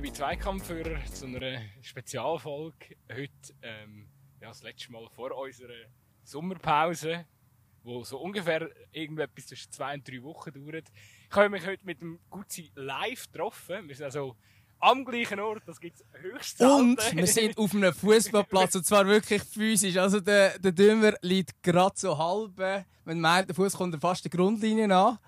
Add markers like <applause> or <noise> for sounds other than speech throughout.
liebe Zweikampfführer, zu einer Spezialfolge. Heute ähm, ja, das letzte Mal vor unserer Sommerpause, wo so ungefähr irgendetwas zwischen zwei und drei Wochen dauert. Ich habe mich heute mit dem Gutzi live getroffen. Wir sind also am gleichen Ort, das gibt es höchstens. Und wir sind auf einem Fußballplatz und zwar wirklich physisch. Also der, der Dümmer liegt gerade so halb. Man meint, der Fuß kommt fast der Grundlinie an.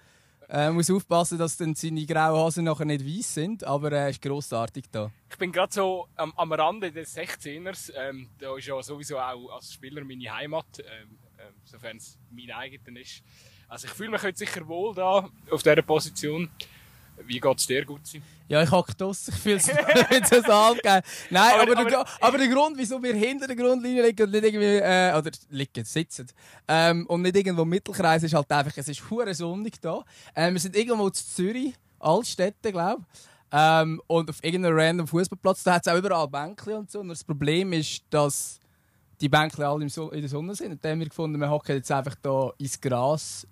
Äh, muss aufpassen, dass dann seine grauen Hosen nachher nicht weiß sind, aber er äh, ist grossartig da. Ich bin gerade so am, am Rande des 16ers. Ähm, da ist ja sowieso auch als Spieler meine Heimat, ähm, ähm, sofern es mein eigener ist. Also ich fühle mich heute sicher wohl da auf dieser Position. Wie geht es dir, Gutzi? Ja, ich hocke draussen. <laughs> Ich fühle es nicht so. Nein, aber, aber, aber, der, aber, der Grund, wieso wir hinter der Grundlinie liegen und nicht irgendwie, äh, oder liegen, sitzen, ähm, und nicht irgendwo im Mittelkreis, ist halt einfach, es ist hure sonnig da. Ähm, wir sind irgendwo in Zürich, Altstädte, glaube ich. Ähm, und auf irgendeinem random Fußballplatz, da hat es auch überall Bänkchen und so. Und das Problem ist, dass die Bänkchen alle in der Sonne sind. Und dann haben wir gefunden, wir hocken jetzt einfach da ins Gras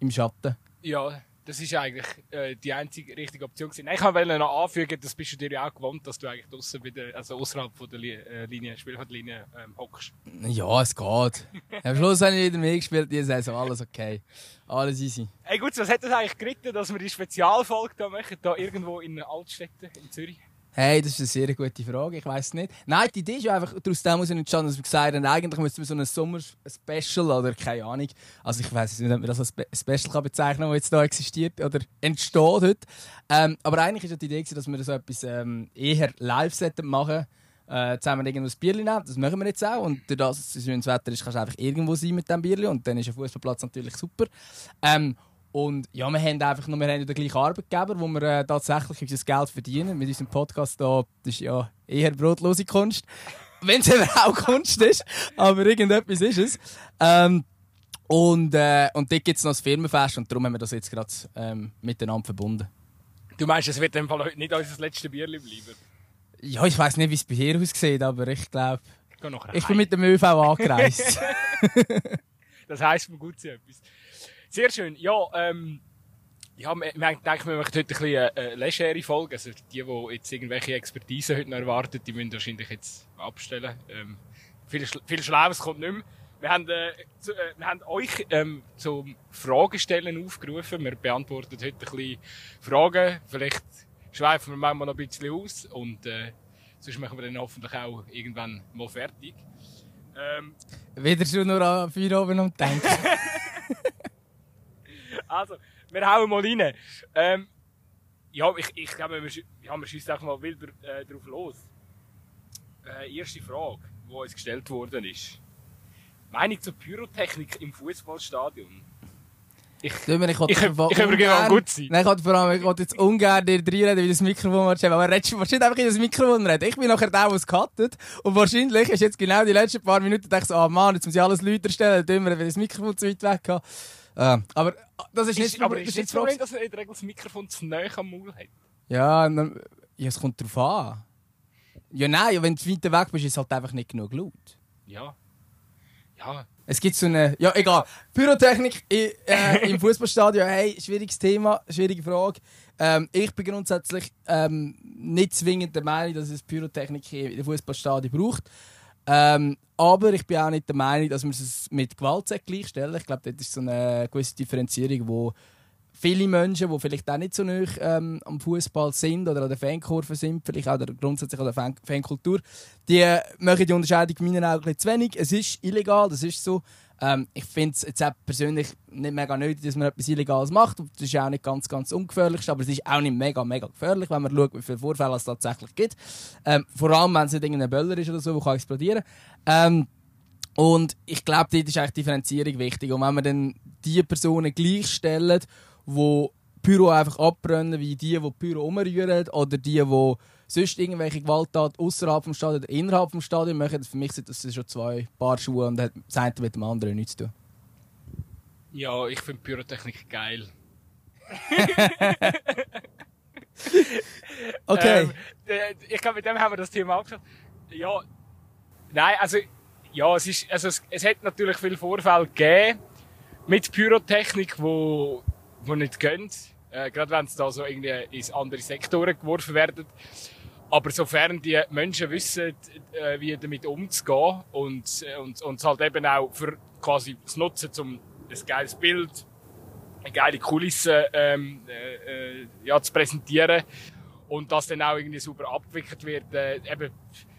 im Schatten. Ja, das ist eigentlich äh, die einzige richtige Option gewesen. Ich wollte noch anfügen, das bist du dir ja auch gewohnt, dass du eigentlich draussen wieder, also außerhalb von der äh, Linie, Spielfeldlinie ähm, hockst. Ja, es geht. <laughs> Am Schluss habe ich wieder mehr gespielt, die Saison, alles okay. Alles easy. Hey gut, was hat das eigentlich geritten, dass wir die Spezialfolge da machen, da irgendwo in Altstädten in Zürich? Hey, das ist eine sehr gute Frage. Ich weiß nicht. Nein, die Idee ist einfach, daraus dem entstanden, dass wir gesagt haben, eigentlich müssten wir so ein Sommer-Special oder keine Ahnung. Also ich weiß nicht, ob man das als Special kann bezeichnen kann, das jetzt da existiert oder entsteht heute. Ähm, aber eigentlich ja die Idee, dass wir so etwas ähm, eher live machen. Äh, zusammen irgendwo ein Bierchen nehmen. Das machen wir jetzt auch. Und durch das, dass es das Wetter ist, kannst du einfach irgendwo sein mit dem Bierchen. Und dann ist ein Fußballplatz natürlich super. Ähm, und ja, wir haben einfach nur wir haben den gleichen Arbeitgeber, wo wir äh, tatsächlich unser Geld verdienen. Mit unserem Podcast hier, das ist ja eher brotlose Kunst. <laughs> Wenn es eben auch Kunst ist, aber irgendetwas ist es. Ähm, und, äh, und dort gibt es noch das Firmenfest und darum haben wir das jetzt gerade ähm, miteinander verbunden. Du meinst, es wird in dem Fall heute nicht unser letztes Bierli bleiben? Ja, ich weiß nicht, wie es bei dir aussieht, aber ich glaube, ich bin mit dem ÖV angereist. <laughs> <laughs> das heisst mir gut so etwas. Sehr schön. Ja, ähm, ja, wir, wir denken, wir machen heute ein bisschen eine, legere Folge. Also die, die jetzt irgendwelche Expertise heute noch erwarten, die müssen wahrscheinlich jetzt abstellen. Ähm, viel, viel Schlaues kommt nicht mehr. Wir haben, äh, zu, äh, wir haben euch ähm, zum Fragestellen aufgerufen. Wir beantworten heute ein bisschen Fragen. Vielleicht schweifen wir manchmal noch ein bisschen aus und äh, sonst machen wir dann hoffentlich auch irgendwann mal fertig. Ähm, Wieder schon nur an vier oben und denken. <laughs> Also, wir hauen mal rein. Ähm, ja, ich, ich glaube, wir, ja, wir schießen einfach mal wilder äh, drauf los. Äh, erste Frage, die uns gestellt worden ist. Meinung zur Pyrotechnik im Fußballstadion? Ich, ich, ich, ich, ich, ich ungern, gut sein. Nein, ich vor allem, ich wollte jetzt ungern dir reinreden, wie das Mikrofon willst, aber redest wahrscheinlich einfach in das Mikrofon reden. Ich bin nachher der, der es cuttet. Und wahrscheinlich ist jetzt genau die letzten paar Minuten, denkst du, ah oh Mann, jetzt muss ich alles lauter stellen, dümmer, weil das Mikrofon zu weit weg habe. Äh, aber das ist, ist nicht, aber ist nicht das Problem, dass er in der Regel das Mikrofon zu nahe am Maul hat. Ja, dann, ja, es kommt darauf an. Ja, nein, wenn du weiter weg bist, ist es halt einfach nicht genug laut. Ja. Ja. Es gibt so eine. Ja, egal. Pyrotechnik äh, im <laughs> Fußballstadion, hey, schwieriges Thema, schwierige Frage. Ähm, ich bin grundsätzlich ähm, nicht zwingend der Meinung, dass es Pyrotechnik in den Fußballstadion braucht. Ähm, aber ich bin auch nicht der Meinung, dass wir es mit Gewalt gleichstellen. Ich glaube, das ist so eine gewisse Differenzierung, wo viele Menschen, die vielleicht auch nicht so nah ähm, am Fußball sind oder an der Fankurve sind, vielleicht auch grundsätzlich an der Fan Fankultur, die machen die Unterscheidung in meinen Augen zu wenig. Es ist illegal, das ist so. Ähm, ich finde es jetzt auch persönlich nicht mega nötig, dass man etwas Illegales macht. Das ist auch nicht ganz, ganz ungefährlich, aber es ist auch nicht mega, mega gefährlich, wenn man schaut, wie viele Vorfälle es tatsächlich gibt. Ähm, vor allem, wenn es nicht irgendein Böller ist oder so, der explodieren kann. Ähm, und ich glaube, dort ist eigentlich Differenzierung wichtig. Und wenn man dann die Personen gleichstellen, die Pyro einfach abbrennen, wie die, die Pyro umrühren, oder die, die sonst irgendwelche Gewalttaten außerhalb des Stadions oder innerhalb des Stadions machen, für mich sind das schon zwei Paar Schuhe und das eine mit dem anderen nichts zu tun. Ja, ich finde Pyrotechnik geil. <laughs> okay. Ähm, äh, ich glaube, mit dem haben wir das Thema angeschaut. Ja, nein, also, ja, es, ist, also es, es hat natürlich viele Vorfälle gegeben mit Pyrotechnik, wo, wo nicht gehen. Äh, gerade wenn es da so irgendwie in andere Sektoren geworfen werden. Aber sofern die Menschen wissen, äh, wie damit umzugehen und, äh, und, und es halt eben auch für quasi das Nutzen, um ein geiles Bild, eine geile Kulisse ähm, äh, äh, ja, zu präsentieren und das dann auch irgendwie super abgewickelt wird, äh, eben,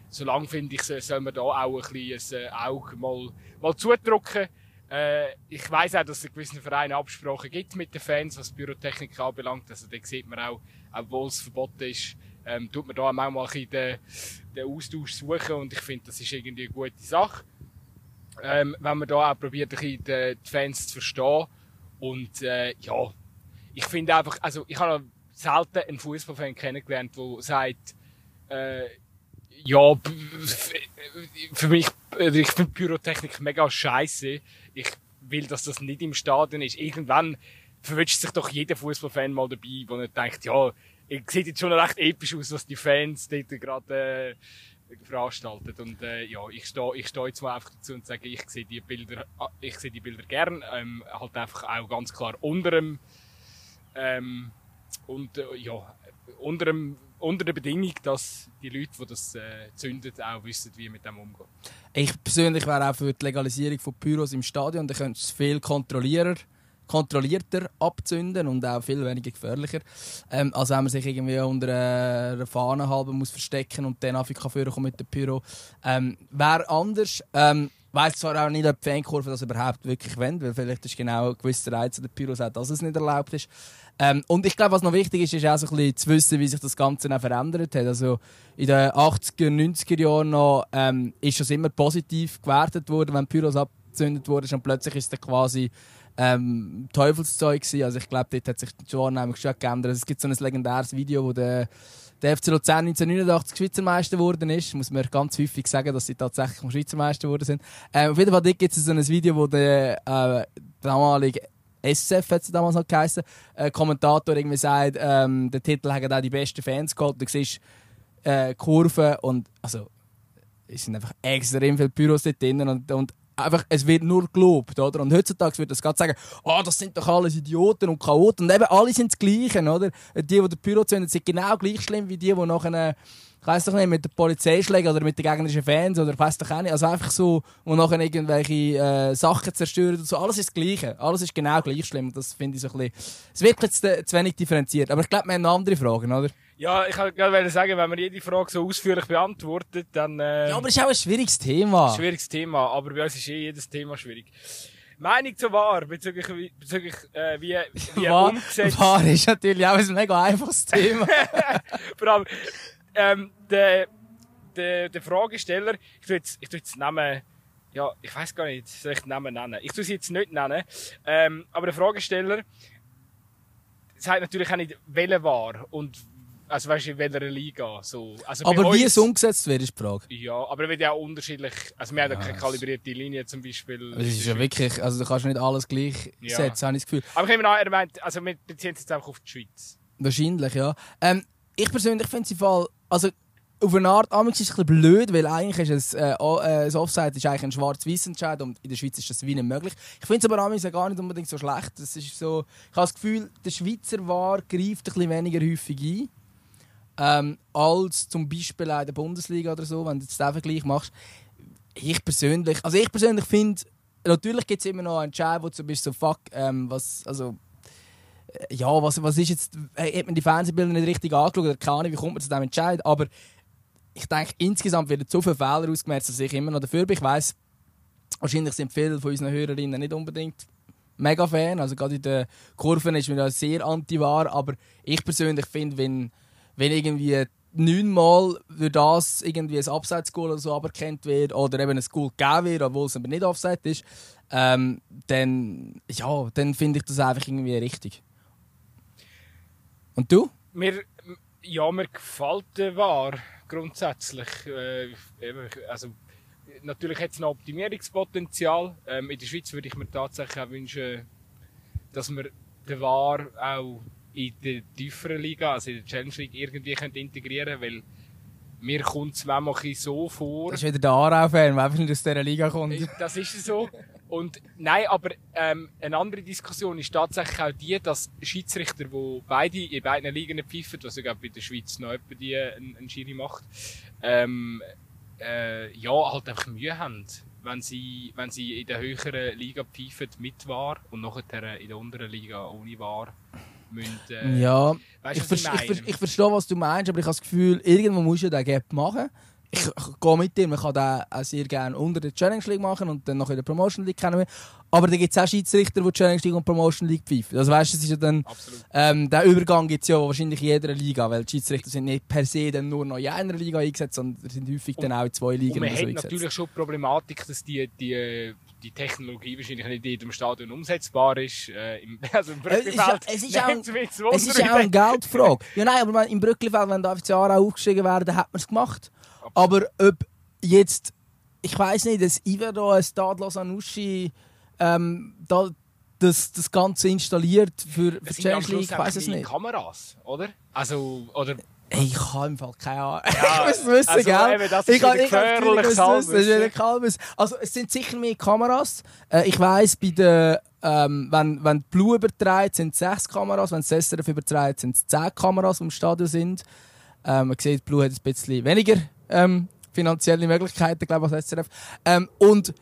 solange finde ich, soll man da auch ein bisschen ein Auge mal, mal zudrücken. Äh, ich weiss auch, dass es in gewissen Vereinen Absprachen gibt mit den Fans, was Pyrotechnik anbelangt. Also da sieht man auch, obwohl es verboten ist, ähm, tut man da auch mal ein den, den Austausch suchen und ich finde, das ist irgendwie eine gute Sache. Ähm, wenn man da auch probiert, ein bisschen die, die Fans zu verstehen. Und äh, ja, ich finde einfach, also ich habe selten einen Fußballfan kennengelernt, der sagt, äh, ja, für mich, also ich finde Pyrotechnik mega scheiße. Ich will, dass das nicht im Stadion ist. Irgendwann verwünscht sich doch jeder Fußballfan mal dabei, wo er denkt, ja, es sieht jetzt schon recht episch aus, was die Fans dort gerade äh, veranstaltet. Und äh, ja, ich stehe ich steh jetzt mal einfach dazu und sage, ich sehe die Bilder, ich sehe die Bilder gern, ähm, halt einfach auch ganz klar unter dem, ähm, und äh, ja, unter, dem, unter der Bedingung, dass die Leute, die das äh, zünden, auch wissen, wie mit dem umgehen. Ich persönlich wäre auch für die Legalisierung von Pyros im Stadion. Da könntest du viel kontrollieren kontrollierter abzünden und auch viel weniger gefährlicher. Ähm, als wenn man sich irgendwie unter einer Fahne halben muss verstecken und dann einfach führen mit dem Pyro. Ähm, Wäre anders. Ähm, weiß zwar auch nicht, ob die Fankurve das überhaupt wirklich wollen, weil vielleicht ist genau ein gewisser Reiz der Pyros auch, dass es nicht erlaubt ist. Ähm, und ich glaube, was noch wichtig ist, ist auch so ein bisschen zu wissen, wie sich das Ganze auch verändert hat. Also in den 80er, 90er Jahren noch, ähm, ist das immer positiv gewertet worden, wenn Pyros abgezündet wurden und plötzlich ist es quasi ähm, Teufelszeug gewesen. Also ich glaube, dort hat sich die Wahrnehmung schon geändert. Also es gibt so ein legendäres Video, wo der, der FC Luzern 1989 Schweizer Meister geworden ist. Muss man ganz häufig sagen, dass sie tatsächlich Schweizer Meister geworden sind. Ähm, auf jeden Fall gibt es so ein Video, wo der äh, damalige SF hat es damals noch geheißen, äh, Kommentator irgendwie sagt, ähm, der Titel hat auch die besten Fans geholt. Du siehst äh, Kurven und also es sind einfach extrem viele Büros dort drin und, und einfach, es wird nur gelobt, oder? Und heutzutage wird das gerade sagen, oh, das sind doch alles Idioten und Chaoten. Und eben alle sind das Gleiche, oder? Die, die den Pyro zünden, sind genau gleich schlimm wie die, die nachher, ich weiss doch nicht, mit der Polizei schlägen oder mit den gegnerischen Fans oder weiss doch auch nicht. Also einfach so, und nachher irgendwelche äh, Sachen zerstören und so. Alles ist das Gleiche. Alles ist genau gleich schlimm. Das finde ich so ein bisschen, es wird jetzt zu wenig differenziert. Aber ich glaube, wir haben noch andere Fragen, oder? Ja, ich wollte sagen, wenn man jede Frage so ausführlich beantwortet, dann... Äh, ja, aber es ist auch ein schwieriges Thema. Ein schwieriges Thema, aber bei uns ist eh jedes Thema schwierig. Meinung zu wahr bezüglich, bezüglich äh, wie, wie wahr, umgesetzt... Wahr ist natürlich auch ein mega einfaches <laughs> Thema. Vor allem, ähm, der, der, der Fragesteller, ich tue jetzt, ich tue jetzt Namen... Ja, ich weiß gar nicht, soll ich den Namen nennen? Ich tue sie jetzt nicht nennen, ähm, aber der Fragesteller sagt natürlich auch nicht, welcher war und also weißt du, in welcher Liga. So. Also aber wie es umgesetzt wird, ist die Frage. Ja, aber es wird ja auch unterschiedlich. Also wir haben ja keine kalibrierte Linie zum Beispiel. Das ist ja wirklich, also du kannst nicht alles gleich ja. setzen, habe ich das Gefühl. Aber ich habe mir er meint, also wir beziehen uns jetzt einfach auf die Schweiz. Wahrscheinlich, ja. Ähm, ich persönlich finde es Fall, also auf eine Art, ist es ein bisschen blöd, weil eigentlich ist es, äh, äh, das Offside ist eigentlich ein schwarz-weiß Entscheid und in der Schweiz ist das wie nicht möglich. Ich finde es aber amigs gar nicht unbedingt so schlecht. Das ist so, ich habe das Gefühl, der Schweizer War greift ein bisschen weniger häufig ein ähm, als zum Beispiel in der Bundesliga oder so, wenn du jetzt den Vergleich machst. Ich persönlich, also ich persönlich finde, natürlich gibt es immer noch einen Entscheid, wo du bist so, fuck, ähm, was, also, äh, ja, was, was ist jetzt, hat man die Fernsehbilder nicht richtig angeschaut oder keine wie kommt man zu diesem Entscheid, aber ich denke, insgesamt werden so viele Fehler ausgemerzt, dass ich immer noch dafür bin. Ich weiss, wahrscheinlich sind viele von unseren Hörerinnen nicht unbedingt mega Fan, also gerade in den Kurven ist mir da sehr anti-wahr, aber ich persönlich finde, wenn wenn irgendwie neunmal für das irgendwie ein Abseits-Goal oder so aberkannt wird oder eben ein Goal gegeben wird, obwohl es aber nicht Offside ist, ähm, dann, ja, dann finde ich das einfach irgendwie richtig. Und du? Mir, ja, mir gefällt der War grundsätzlich. Äh, also, natürlich hat es noch Optimierungspotenzial. Ähm, in der Schweiz würde ich mir tatsächlich auch wünschen, dass wir den War auch in der tieferen Liga, also in der Challenge League, irgendwie könnt integrieren weil mir kommt es manchmal so vor. Das ist wieder der Aarau-Fan, der einfach nicht aus dieser Liga kommt. Das ist so. Und nein, aber ähm, eine andere Diskussion ist tatsächlich auch die, dass Schiedsrichter, die beide in beiden Ligen pfeifen, was ja bei der Schweiz noch jemand die einen, einen Schiri macht, ähm, äh, ja, halt einfach Mühe haben, wenn sie, wenn sie in der höheren Liga pfeifen mit War und nachher in der unteren Liga ohne War müssen, äh, Ja, weißt ich, du, was ver ich ich, ich verstehe, was du meinst, aber ich habe das Gefühl, irgendwo musst du den Gap machen. Ich, ich gehe mit dir, man kann den auch sehr gerne unter der Challenge League machen und dann noch in der Promotion League kennen wir. Aber da gibt es auch Schiedsrichter, die Challenge League und Promotion League pfeifen. Also weißt du, es ist ja dann, ähm, der Übergang gibt es ja wahrscheinlich in jeder Liga, weil die Schiedsrichter sind nicht per se dann nur noch in einer Liga eingesetzt, sondern sind häufig dann auch in zwei Ligen Und man so hat eingesetzt. natürlich schon die Problematik, dass die, die, die Technologie wahrscheinlich nicht in jedem Stadion umsetzbar ist. Äh, im, <laughs> also im Äh, es ist ja- Brückenfeld. es ist ja ein- Es ist auch eine Geldfrage. Ja, nein, aber im Brücklifeld, wenn da FC Aarau aufgestiegen wäre, dann hätte man es gemacht. Aber ob jetzt, ich weiß nicht, das Ivero, ein Stade Anuschi, ähm, da, das, das Ganze installiert für, für Schluss League, ich weiß es nicht. Kameras, oder? Also, oder Hey, ich habe im Fall keine Ahnung. Ja, <laughs> ich muss wissen, also gell? eben, das ich ist habe wieder ich habe das ich wissen, ist Halbwissen. wieder Kalbes. Also es sind sicher mehr Kameras. Äh, ich weiss, bei der, ähm, wenn, wenn die Blue überträgt, sind es sechs Kameras. Wenn das SRF überträgt, sind es zehn Kameras, die im Stadion sind. Ähm, man sieht, die Blue hat ein bisschen weniger ähm, finanzielle Möglichkeiten, glaube ich, als SRF. Ähm, und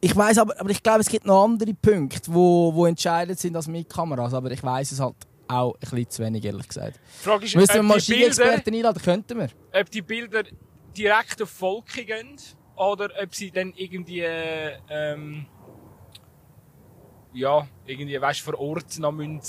ich weiß aber, aber ich glaube, es gibt noch andere Punkte, wo, wo entscheidend sind als mit Kameras. Aber ich weiß es halt auch ein bisschen zu wenig, ehrlich gesagt. die Frage ist, Müssen wir Ski-Experten einladen? Könnten wir. ob die Bilder direkt auf Volke gehen oder ob sie dann irgendwie äh, ähm, ja, irgendwie, weißt du, vor Ort noch müssen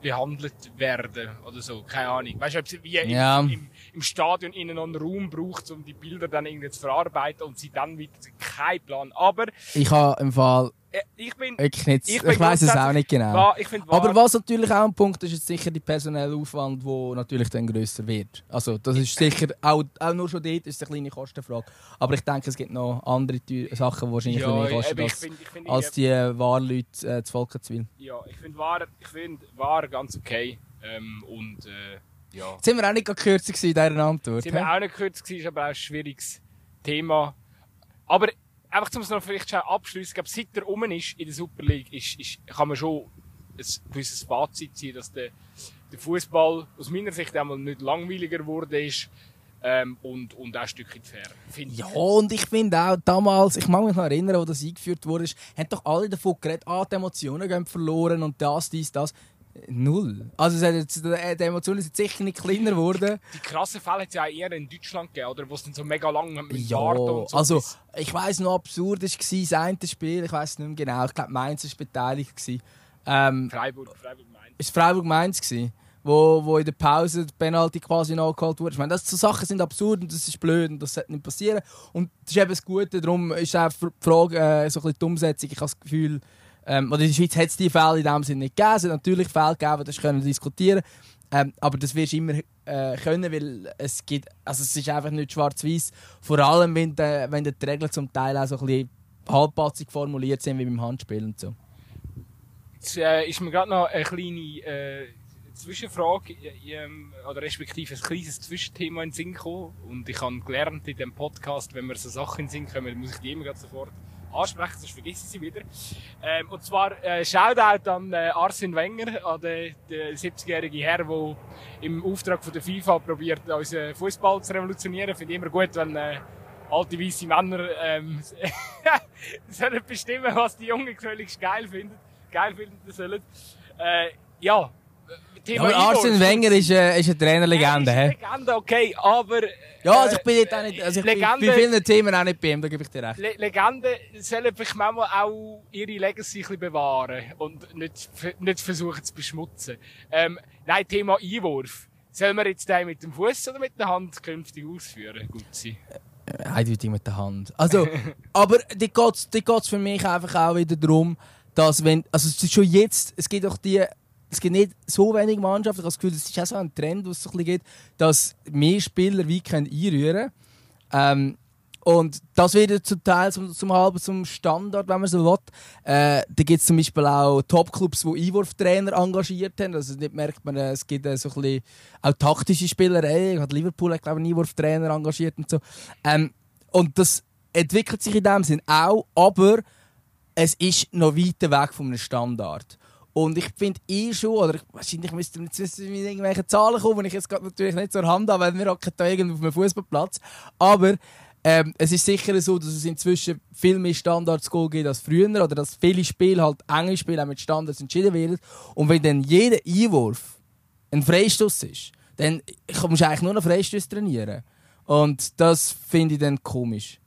behandelt werden oder so, keine Ahnung. Weißt du, wie Ja. im, im Stadion ihnen noch einen Raum braucht, um die Bilder dann irgendwie zu verarbeiten und sie dann wieder, kein Plan. Aber Ich habe im Fall äh, ich bin, wirklich nicht. Ich Ich, weiß es auch nicht genau. ich finde Aber was natürlich auch ein Punkt ist, ist sicher der personelle Aufwand, der natürlich dann grösser wird. Also das ist sicher, auch, auch nur schon dort ist eine kleine Kostenfrage. Aber ich denke, es gibt noch andere Sachen, die wahrscheinlich ja, mehr kosten ich als, finde, ich finde, als die äh, Wahrleute äh, zu Volkenswil. ja, ich finde wahr, ich finde wahr ganz okay. Ähm, und äh, ja. Jetzt sind wir auch nicht kürzer in dieser Antwort. sind wir auch nicht gewesen, ist aber auch ein schwieriges Thema. Aber einfach, um es noch vielleicht schon abschließen, ich glaube, seit er rum ist in der Super League, ist, ist, kann man schon ein gewisses Fazit ziehen, dass der, der Fußball aus meiner Sicht einmal nicht langweiliger geworden ist ähm, und, und auch ein Stückchen fair. Ja, und ich finde auch damals, ich mag mich noch erinnern, wo das eingeführt wurde, haben doch alle davon geredet, ah, die Emotionen gehen verloren und das, dies, das. Null. Also jetzt, die Emotionen sind sicher nicht kleiner geworden. Die krassen Fälle hat es ja auch eher in Deutschland gegeben, oder? Wo es dann so mega lang mit Ja, und so. also ich weiss noch, absurd war das eine Spiel, ich weiss nicht mehr genau, ich glaube Mainz war beteiligt. gewesen. Ähm, Freiburg, Freiburg Mainz. ist Freiburg-Mainz gewesen, wo, wo in der Pause die Penalty quasi nachgeholt wurde. Ich meine, das, so Sachen sind absurd und das ist blöd und das sollte nicht passieren. Und das ist eben das Gute, darum ist auch die Frage äh, so ein bisschen die Umsetzung. Ich habe das Gefühl, ähm, oder in der Schweiz hat es diese Fälle in dem Sinne nicht gegeben. Es hat natürlich Fälle gegeben, das können wir diskutieren. Ähm, aber das wirst du immer äh, können, weil es gibt, also es ist einfach nicht schwarz-weiß. Vor allem, wenn, de, wenn die Regeln zum Teil auch so ein bisschen halbpatzig formuliert sind, wie beim Handspiel und so. Jetzt äh, ist mir gerade noch eine kleine äh, Zwischenfrage, oder respektive ein kleines Zwischenthema in den Sinn gekommen. Und ich habe gelernt in diesem Podcast, wenn mir so Sachen in den Sinn kommen, muss ich die immer sofort ansprechen, sonst vergesse ich sie wieder. Ähm, und zwar äh, Shoutout an äh, Arsene Wenger, an den, den 70-jährigen Herr, der im Auftrag von der FIFA probiert, unseren Fußball zu revolutionieren. Finde ich immer gut, wenn äh, alte weiße Männer ähm, <laughs> sollen bestimmen, was die Jungen gefälligst geil finden, geil finden sollen. Äh, ja, Ja, aber. Arsene Wenger ist, äh, ist eine Trainerlegende. Er ist eine Legende, okay, aber... Ja, also ich äh, bin jetzt auch nicht, also ich bin Legende- bei vielen Themen auch nicht bei ihm, da gebe ich dir recht. Le Legenden sollen vielleicht manchmal auch ihre Legacy ein bewahren und nicht, nicht versuchen zu beschmutzen. Ähm, nein, Thema Einwurf. Sollen wir jetzt den mit dem Fuß oder mit der Hand künftig ausführen? Gut sein. Eindeutig mit der Hand. Also, <laughs> aber die die geht's für mich einfach auch wieder darum, dass wenn, also es schon jetzt, es gibt auch die, es gibt nicht so wenige Mannschaften, ich habe das Gefühl, es ist auch so ein Trend, wo es so ein dass mehr Spieler wie können einrühren ähm, und das wird zum Teil zum, zum halben zum Standard, wenn man so will. Äh, da gibt es zum Beispiel auch Topclubs, die Einwurftrainer engagiert haben. Also nicht merkt man, äh, es gibt äh, so ein auch taktische Spielerei. Hat Liverpool hat, glaube ich, Einwurftrainer engagiert und so. Ähm, und das entwickelt sich in dem Sinn auch, aber es ist noch weit weg von einem Standard. Und ich finde eh schon, oder wahrscheinlich müsste jetzt mit irgendwelchen Zahlen kommen, die ich jetzt natürlich nicht zur Hand habe, weil wir hocken da irgendwo auf einem Fußballplatz. Aber ähm, es ist sicher so, dass es inzwischen viel mehr Standards gibt als früher oder dass viele Spiele halt enge Spiele auch mit Standards entschieden werden. Und wenn dann jeder Einwurf ein Freistoß ist, dann musst du eigentlich nur noch Freistoß trainieren. Und das finde ich dann komisch.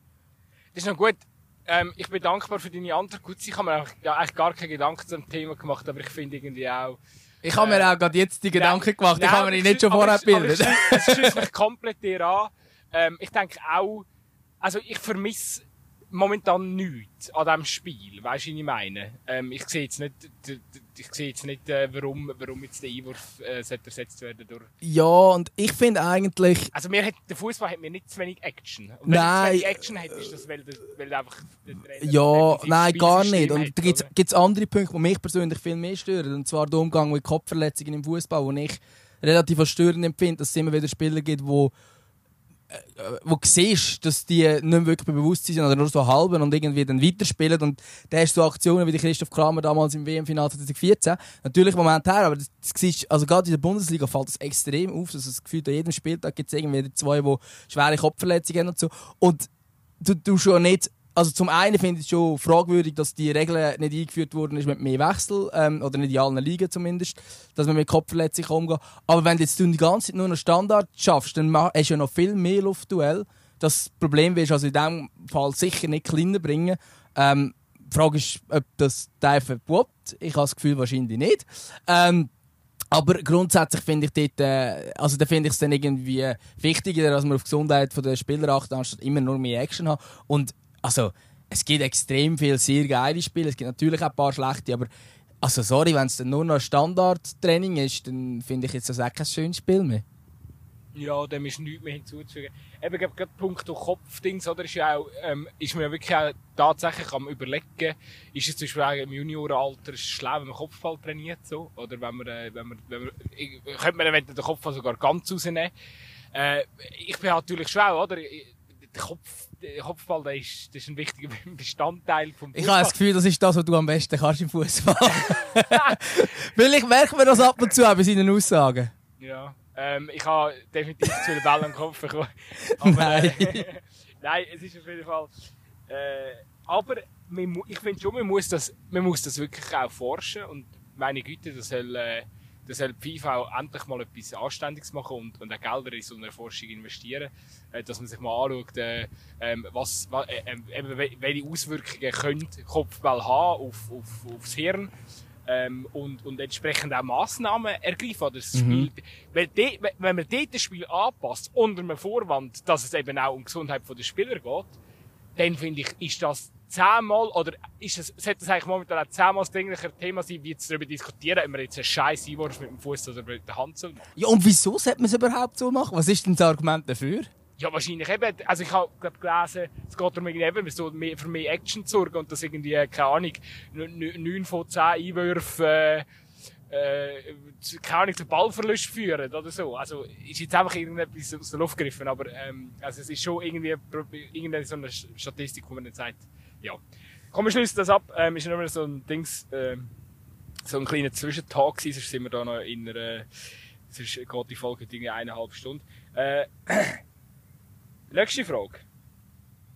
Das ist noch gut. Ähm, ich bin dankbar für deine Antwort. Gut, ich habe mir ja, eigentlich gar keine Gedanken zum Thema gemacht, aber ich finde irgendwie auch. Ich habe äh, mir auch gerade jetzt die Gedanken nein, gemacht. Nein, ich habe mir nicht schon vorher gebildet. Es schließt mich komplett dir an. Ähm, ich denke auch, also ich vermisse momentan nichts an diesem Spiel. Weißt du, was ich meine? Ähm, ich sehe jetzt nicht, ich sehe jetzt nicht äh, warum, warum jetzt der Einwurf äh, ersetzt werden durch. Ja, und ich finde eigentlich. Also mir hat, der Fußball hat mir nicht zu wenig Action. Und wenn nein, zu wenig Action hat, ist das, weil, weil du einfach. Ja, nein, gar nicht. Und da gibt es andere Punkte, die mich persönlich viel mehr stören. Und zwar der Umgang mit Kopfverletzungen im Fußball, wo ich relativ störend empfinde, dass es immer wieder Spieler gibt, die wo du siehst, dass die nicht wirklich bewusst sind oder nur so halben und irgendwie dann weiterspielen. Und da hast du Aktionen wie die Christoph Kramer damals im WM-Finale 2014. Natürlich Moment her, aber das, siehst, also gerade in der Bundesliga fällt das extrem auf. dass das Gefühl, an jedem Spieltag gibt es irgendwie zwei, die schwere Kopfverletzungen haben und so. Und du, du schon nicht also zum einen finde ich es schon fragwürdig, dass die Regel nicht eingeführt worden ist mit mehr Wechsel, ähm, oder nicht in allen Ligen zumindest, dass man mit Kopfverletzungen umgeht. Aber wenn du jetzt die ganze Zeit nur einen Standard schaffst, dann hast du ja noch viel mehr Luftduell. Das Problem wirst du also in diesem Fall sicher nicht kleiner bringen. Ähm, die Frage ist, ob das der verbot. Ich habe das Gefühl, wahrscheinlich nicht. Ähm, aber grundsätzlich finde ich dort, äh, also da finde ich es dann irgendwie wichtiger, dass man auf die Gesundheit der Spieler achtet, anstatt immer nur mehr Action haben. Und also, es gibt extrem viele sehr geile Spiele, es gibt natürlich auch ein paar schlechte, aber also sorry, wenn es nur noch Standardtraining ist, dann finde ich jetzt das auch kein schönes Spiel mehr. Ja, dem ist nichts mehr hinzuzufügen. Eben, gerade der Punkt Kopfdings, oder, ist ja auch, ähm, ist mir wirklich auch tatsächlich am überlegen, ist es zum Beispiel im Juniorenalter schlau, wenn man Kopfball trainiert, so, oder wenn man, äh, wenn man, wenn man, ich, könnte man eventuell den Kopfball sogar ganz rausnehmen. Äh, ich bin natürlich schlau, oder? der Kopf, der Kopfball, der ist, das ist ein wichtiger <laughs> Bestandteil vom Fußball. Ich habe das Gefühl, das ist das, was du am besten kannst im Fußball. <laughs> Vielleicht merkt man das ab und zu bei seinen Aussagen. Ja, ähm, ich habe definitiv zu viele Bälle am Kopf bekommen. Aber, nein. Äh, <laughs> nein, es ist auf jeden Fall. Äh, aber ich finde schon, man muss, das, man muss das wirklich auch forschen und meine Güte, das soll. Äh, dass soll die FIFA auch endlich mal etwas Anständiges machen und, und auch Gelder in so eine Forschung investieren, äh, dass man sich mal anschaut, äh, ähm, was, äh, äh, welche Auswirkungen könnte Kopfball haben auf, auf, aufs Hirn. Ähm, und, und entsprechend auch Massnahmen ergreifen. Oder das mhm. Spiel, weil die, wenn man dort das Spiel anpasst, unter einem Vorwand, dass es eben auch um die Gesundheit der Spieler geht, dann finde ich, ist das zehnmal, oder ist es, sollte das eigentlich momentan auch zehnmal das dringlicher Thema sein, wie jetzt darüber diskutieren, ob man jetzt einen scheiß Einwurf mit dem Fuß oder mit der Hand soll Ja, und wieso sollte man es überhaupt so machen? Was ist denn das Argument dafür? Ja, wahrscheinlich eben, also ich habe gelesen, es geht darum, eben, so mehr, für mehr Action zu sorgen und dass irgendwie, keine Ahnung, 9 von 10 Einwürfen, äh, äh, keine Ahnung, zu Ballverlust führen oder so. Also, ist jetzt einfach irgendetwas aus der Luft gegriffen, aber, ähm, also es ist schon irgendwie, irgendeine so eine Statistik, wo man nicht sagt, ja. Komm, wir schließen das ab. Ähm, ist nur so ein Dings, ähm, so ein kleiner Zwischentag gewesen, sonst sind wir da noch in einer, sonst geht die Folge irgendwie eineinhalb Stunden. Äh, <clears throat> nächste Frage.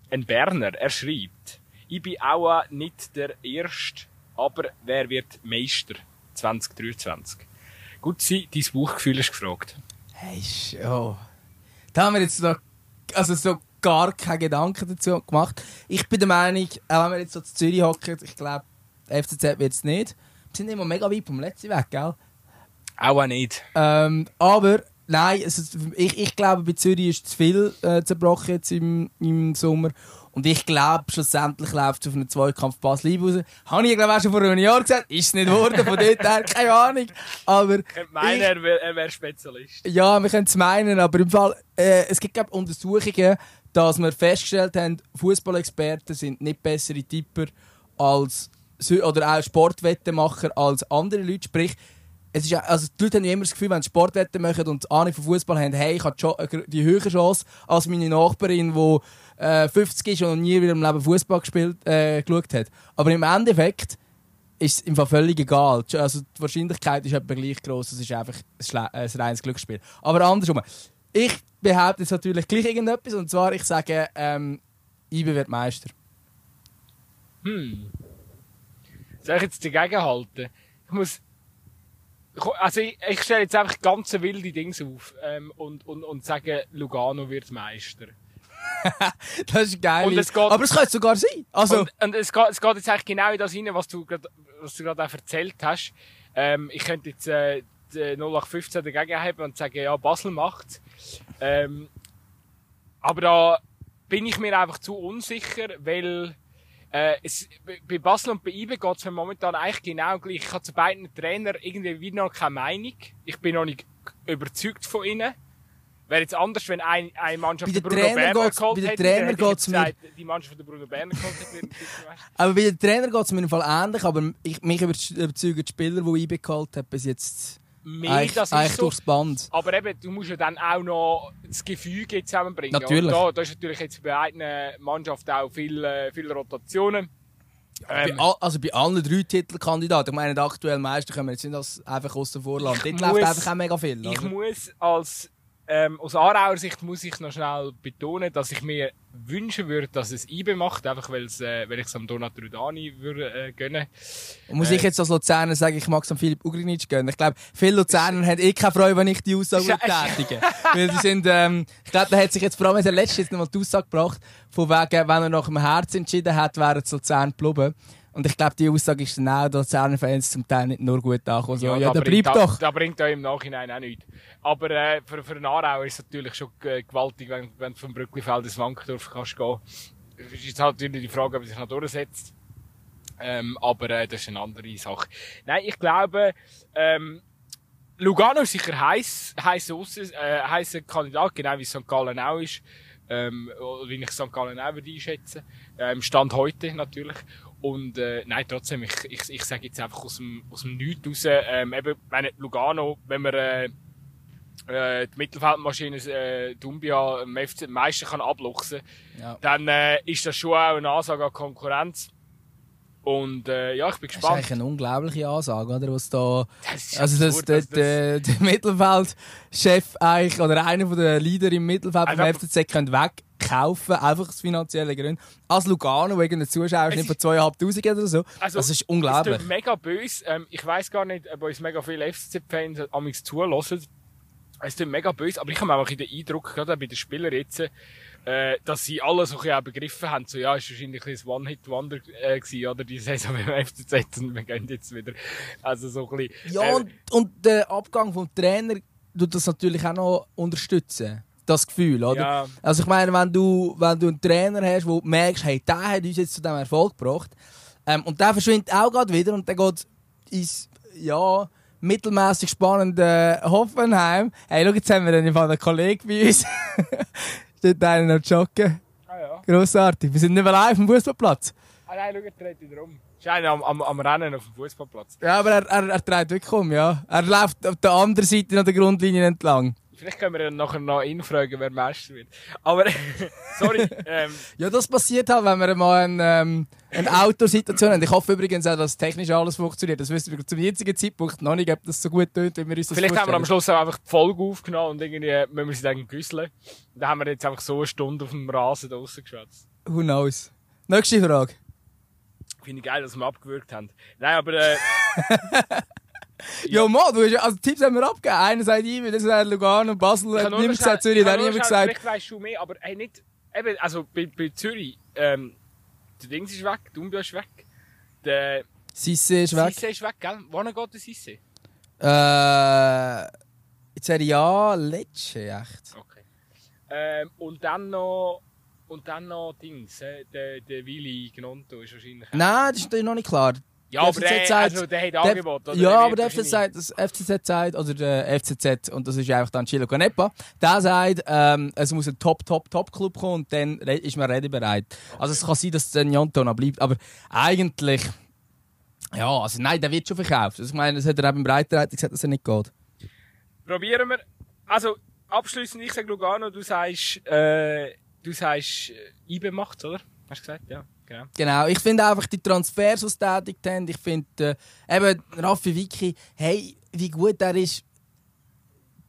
Ein Berner, er schreibt, ich bin auch nicht der Erste, aber wer wird Meister 2023? Gut sein, dein Bauchgefühl ist gefragt. Hey, schon. Da haben wir jetzt noch, also so gar keine Gedanken dazu gemacht. Ich bin der Meinung, auch wenn wir jetzt so zu Zürich hocken, ich glaube, FCZ wird es nicht. Wir sind immer mega weit vom letzten weg, gell? Auch nicht. Ähm, aber nein, also, ich, ich glaube, bei Zürich ist zu viel äh, zerbrochen jetzt im, im Sommer. Und ich glaube, schlussendlich läuft es auf einen Zweikampf Basel raus. Habe ich, glaube auch schon vor einem Jahr gesagt. Ist es nicht geworden, von dort her, <laughs> keine Ahnung. Aber. Ich meine, er wäre wär Spezialist. Ja, wir können es meinen, aber im Fall, äh, es gibt, glaube Untersuchungen, dass wir festgestellt haben, Fußballexperten sind nicht bessere Tipper als oder auch Sportwettenmacher als andere Leute. Sprich, es ist, also die Leute haben immer das Gefühl, wenn sie Sportwetten machen und Ahnung von Fußball haben, hey, ich habe die höhere Chance als meine Nachbarin, die äh, 50 ist und nie wieder im Leben Fußball gespielt, äh, geschaut hat. Aber im Endeffekt ist es im Fall völlig egal. Also die Wahrscheinlichkeit ist etwa gleich groß. Es ist einfach ein, ein reines Glücksspiel. Aber andersrum. Ich behaupte jetzt natürlich gleich irgendetwas. Und zwar, ich sage, ähm, IBE wird Meister. Hm. Soll ich jetzt dagegen halten? Ich muss. Also ich, ich stelle jetzt einfach ganz wilde Dinge auf ähm, und, und, und sage, Lugano wird Meister. <laughs> das ist geil. Und es geht- Aber es könnte sogar sein. Also, Und, und es, geht, es geht jetzt eigentlich genau in das rein, was du gerade was du gerade auch erzählt hast. Ähm, ich könnte jetzt äh, die 0815 dagegen haben und sagen, ja, Basel macht's. Ähm, aber da bin ich mir einfach zu unsicher, weil äh, es, bei- bei Basel und bei IBE geht es mir momentan eigentlich genau gleich. Ich habe zu beiden Trainern irgendwie wieder noch keine Meinung. Ich bin noch nicht überzeugt von ihnen. Wäre jetzt anders, wenn ein, eine Mannschaft Bei den den Bruno Berner geholt bei den hätte, dann hätte ich geht's jetzt mir- die Mannschaft von der Bruno Berner geholt hätte, aber bei den Trainer geht es mir im Fall ähnlich. Aber ich, mich überz- überzeugen die Spieler, die IBE geholt haben, bis jetzt Mehr, eigentlich, das ist eigentlich so. durchs Band. Aber eben, du musst ja dann auch noch das Gefüge zusammenbringen. Natürlich. Und da, da ist natürlich jetzt bei einer Mannschaft auch viel, äh, viel Rotationen. Bei, Ähm, all, also bei allen drei Titelkandidaten, ich meine, der aktuelle Meister können wir jetzt nicht als einfach außen vor lassen. Ich Dort läuft einfach auch mega viel. ich oder? muss als, ähm, aus Aarauer Sicht muss ich noch schnell betonen, dass ich mir wünschen würde, dass es IBE macht, einfach weil, äh, weil ich es am Donat Rudani würde äh, gönnen. Und muss äh, ich jetzt als Luzerner sagen, ich mag es am Philipp Ugrinic gönnen. Ich glaube, viele Luzerner haben eh keine Freude, wenn ich die Aussage tätige. Weil die sind, ähm, ich glaube, da hat sich jetzt vor allem der letzte jetzt nochmal die Aussage gebracht, von wegen, wenn er nach dem Herz entschieden hat, wäre es Luzern geblieben. Und ich glaube, die Aussage ist dann auch den Luzerner Fans zum Teil nicht nur gut angekommen. So, ja, da der bringt bleibt da, doch. Da bringt er im Nachhinein auch nichts. Aber äh, für, für einen Aarauer ist es natürlich schon gewaltig, wenn, wenn du vom Brücklifeld ins Wankdorf kannst gehen. Es ist jetzt halt natürlich die Frage, ob er sich noch durchsetzt. Ähm, aber äh, das ist eine andere Sache. Nein, ich glaube, ähm, Lugano ist sicher heiß, heiß äh, heißer Kandidat, genau wie St. Gallen auch ist. Ähm, wie ich St. Gallen auch würde einschätzen. Ähm, Stand heute natürlich. Und äh, nein, trotzdem, ich, ich, ich sage jetzt einfach aus dem, aus dem Nichts raus, ähm, eben, wenn Lugano, wenn man äh, äh, die Mittelfeldmaschine äh, Dumbia am FC am meisten kann abluchsen Ja. dann äh, ist das schon auch eine Ansage an Konkurrenz. Und äh, ja, ich bin Das ist gespannt. eigentlich eine unglaubliche Ansage, oder? Was da, Das ist also, dass der, das- der, der Mittelfeldchef eigentlich, oder einer der Leader im Mittelfeld Einfach- FCZ könnte wegkaufen, einfach aus finanziellen Gründen. Als Lugano, wegen der Zuschauer Es nicht von ist- 2'500 oder so. Also, das ist Es unglaublich. tut mega böse. Ähm, ich weiß gar nicht, ob uns mega viele FCZ-Fans amigs zulassen. Es tut mega böse, aber ich habe auch den Eindruck, gerade bei den Spielern jetzt, äh, dass sie alle so ein bisschen begriffen haben, so, ja, ist wahrscheinlich ein One-Hit-Wonder äh, gewesen, oder, die Saison beim FCZ und wir gehen jetzt wieder. Also so ein bisschen, Ja, äh, und, und der Abgang vom Trainer tut das natürlich auch noch unterstützen. Das Gefühl, oder? Ja. Also ich meine, wenn du, wenn du einen Trainer hast, wo du merkst, hey, der hat uns jetzt zu diesem Erfolg gebracht, ähm, und der verschwindet auch gerade wieder und der geht ins, ja, mittelmäßig spannende Hoffenheim. Hey, schau, jetzt haben wir einen Kollegen bei uns. <laughs> Steht einer noch joggen. ah, ja. Grossartig. Wir sind nicht mehr live dem Fußballplatz. Ah nein, schau, er dreht wieder um. Ist einer am, am, am Rennen auf dem Fußballplatz. Ja, aber er, er, er dreht wirklich um, ja. Er läuft auf der anderen Seite an der Grundlinie entlang. Vielleicht können wir dann nachher noch ihn fragen, wer Meister wird. Aber, <laughs> sorry, ähm, Ja, das passiert halt, wenn wir mal eine, ähm, eine Outdoor-Situation haben. Ich hoffe übrigens auch, dass technisch alles funktioniert. Das wissen wir zum jetzigen Zeitpunkt noch nicht, ob das so gut tönt, wie wir uns das Vielleicht haben wir am. Schluss auch einfach die Folge aufgenommen und irgendwie müssen wir sie dann güsseln. Dann haben wir jetzt einfach so eine Stunde auf dem Rasen da draussen geschwätzt. Who knows? Nächste Frage. Finde ich geil, dass wir abgewürgt haben. Nein, aber äh, <laughs> Ja, Mann, du hast, ja- also Tipps haben wir abgegeben. Einer sagt Ibi, der sagt Lugano, Basel, ich hat niemand gesagt, Zürich ich hat niemand gesagt. Vielleicht weisst du mehr, aber hey, nicht, eben, also bei, bei Zürich, ähm, der Dings ist weg, Dumbia ist weg, der Sisse ist weg. Sisse ist weg, gell? Wann geht der Sisse? Äh, in Serie A, Lecce, echt. Okay. Ähm, und dann noch, und dann noch Dings, äh, der, der Willi Gnonto ist wahrscheinlich... Nein, das ist noch nicht klar. Ja, der aber FCZ der, sagt- also, der hat Angebot, oder? Ja, aber der FCZ, das FCZ sagt, oder der FCZ, und das ist einfach dann Chilo Canepa, der sagt, ähm, es muss ein Top, Top, Top-Club kommen und dann ist man ready bereit. Also es kann sein, dass der Njonto noch bleibt, aber eigentlich, ja, also nein, der wird schon verkauft. Also ich meine, das hat er eben im Breitenreiter gesagt, dass er nicht geht. Probieren wir. Also, abschließend, ich sage Lugano, du sagst, äh, du sagst, äh, IBE macht's, oder? Hast du gesagt? Ja, genau. Genau, ich finde einfach die Transfers, die sie tätigt haben, ich finde äh, eben Raffi Vicky, hey, wie gut er ist,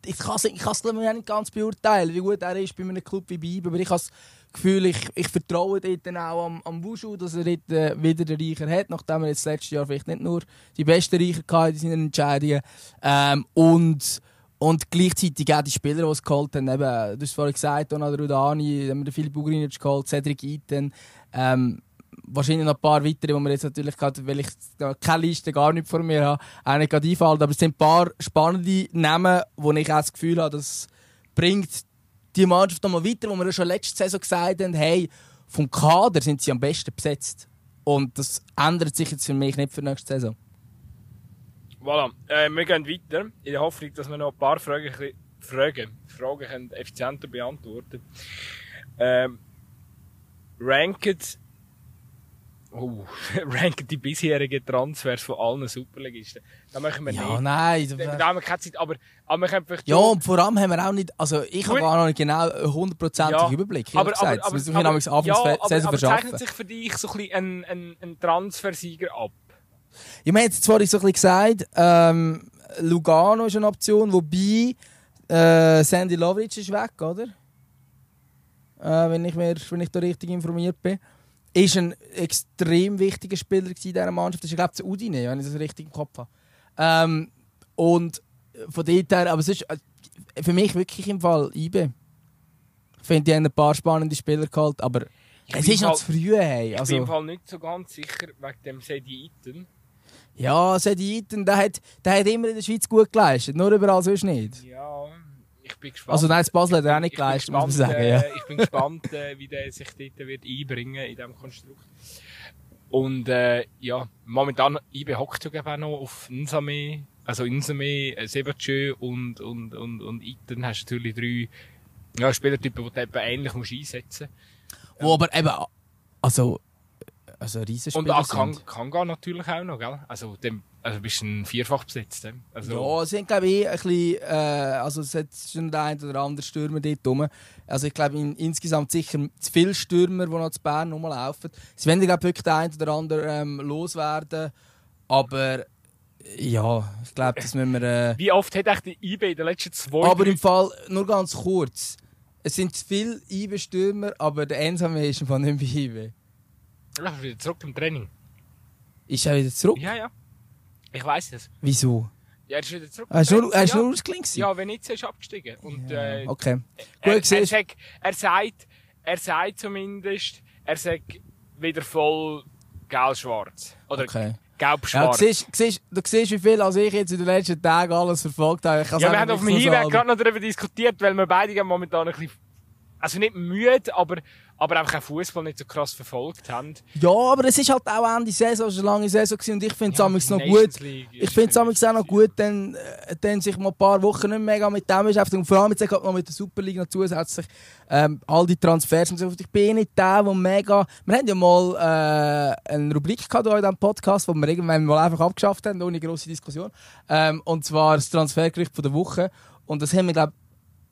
ich kann es ich nicht ganz beurteilen, wie gut er ist bei einem Club wie Biber, aber ich habe das Gefühl, ich, ich vertraue dort dann auch am, am Wushu, dass er dort äh, wieder den Reicher hat, nachdem er jetzt letztes Jahr vielleicht nicht nur die besten Reicher hatte in seinen Entscheidungen. Ähm, und, und gleichzeitig auch die Spieler, die es geholt haben, eben, du hast vorhin gesagt, Donald Rudani, haben wir Philipp Ugrinic geholt, Cedric Eaton, ähm, wahrscheinlich noch ein paar weitere, die wir jetzt natürlich gerade, weil ich keine Liste gar nicht vor mir habe, auch nicht gerade einfallen. Aber es sind ein paar spannende Namen, wo ich auch das Gefühl habe, das bringt die Mannschaft nochmal weiter, wo wir ja schon letzte Saison gesagt haben, hey, vom Kader sind sie am besten besetzt. Und das ändert sich jetzt für mich nicht für nächste Saison. Voilà, äh, wir gehen weiter, in der Hoffnung, dass wir noch ein paar Fragen, Fragen, Fragen können effizienter beantworten ähm, Ranked Oh, <laughs> ranken die bisherigen Transfers von allen Superligisten. Da machen wir Ja, nicht. nein. Da, da haben wir keine Zeit, aber, aber wir können vielleicht Ja, und vor allem haben wir auch nicht, also ich habe gar noch nicht genau einen hundertprozentigen Ja, Überblick. aber, aber, gesagt. aber, Das aber, nämlich Anfangs ja, aber, aber zeichnet sich für dich so ein, bisschen ein, ein, ein Transfersieger ab? Ja, wir haben jetzt vorhin so ein bisschen gesagt, ähm, Lugano ist eine Option, wobei äh, Sandy Lovic ist weg, oder? Äh, wenn, ich mir, wenn ich da richtig informiert bin. Ist ein extrem wichtiger Spieler in dieser Mannschaft. Das ist, glaube ich, Udine, wenn ich das richtig im Kopf habe. Ähm, und von dort her, aber ist äh, für mich wirklich im Fall IBE. Ich finde, die haben ein paar spannende Spieler geholt, aber Ich es ist im noch Fall- zu früh. Hey. Ich bin im Also, Fall nicht so ganz sicher wegen dem Sedi Eaton. ja, Sedi Eaton, der hat, der hat immer in der Schweiz gut geleistet, nur überall sonst nicht. Ja, bin gespannt. Also nein, das Basel hat er auch nicht geleistet, muss man sagen. äh, Ja. Ich bin gespannt, äh, wie der sich dort wird einbringen in diesem Konstrukt. Und äh, ja, momentan IB hockt ja auch noch auf Nsame, also Nsame, äh, Sebachö und, und, und, und Iten hast du natürlich drei ja, Spielertypen, die du eben ähnlich musst einsetzen Wo aber eben, also, also Riesenspieler Und auch. Kanga Kanga natürlich auch noch, gell? Also, dem, also bist ein vierfach besetzt. Also, Ja, es sind glaube ich ein bisschen, äh, also es hat schon der ein oder andere Stürmer dort rum. Also ich glaube in, insgesamt sicher zu viele Stürmer, die noch zu Bern rumlaufen. Sie werden glaube wirklich den einen oder anderen ähm, loswerden, aber ja, ich glaube, das müssen wir... Äh, Wie oft hat echt die IB in den letzten zwei aber drei- im Fall, nur ganz kurz, es sind zu viele IBE-Stürmer, aber der Einsame ist im Fall nicht bei. Ja, wieder zurück im Training. Ist er wieder zurück? Ja, ja. Ich weiß es. Wieso? Ja, er ist wieder zurück. Er ist nur, er ist ja. nur gewesen? Ja, Venezia ist abgestiegen. Und, äh, Okay. er, Gut, er, siehst sagt, er, sagt, er sagt zumindest, er sagt wieder voll gelb-schwarz. Oder Okay. Ja, gelb-schwarz. siehst, siehst, du siehst, wie viel als ich jetzt in den letzten Tagen alles verfolgt habe. Ich ja, wir haben auf dem so Hinweg sagen. gerade noch darüber diskutiert, weil wir beide momentan ein bisschen, also nicht müde, aber, aber einfach auch Fußball nicht so krass verfolgt haben. Ja, aber es ist halt auch Ende Saison, es war eine lange Saison und ich finde es Ja, noch gut. Ich finde es auch noch gut, dann, äh, dann sich mal ein paar Wochen nicht mega mit dem beschäftigen. Und vor allem jetzt noch mit der Super League noch zusätzlich ähm, all die Transfers. Ich bin nicht der, der mega... Wir haben ja mal äh, eine Rubrik gehabt in diesem Podcast, wo wir irgendwann mal einfach abgeschafft haben, ohne grosse Diskussion. Ähm, und zwar das Transfergericht von der Woche. Und das haben wir, glaube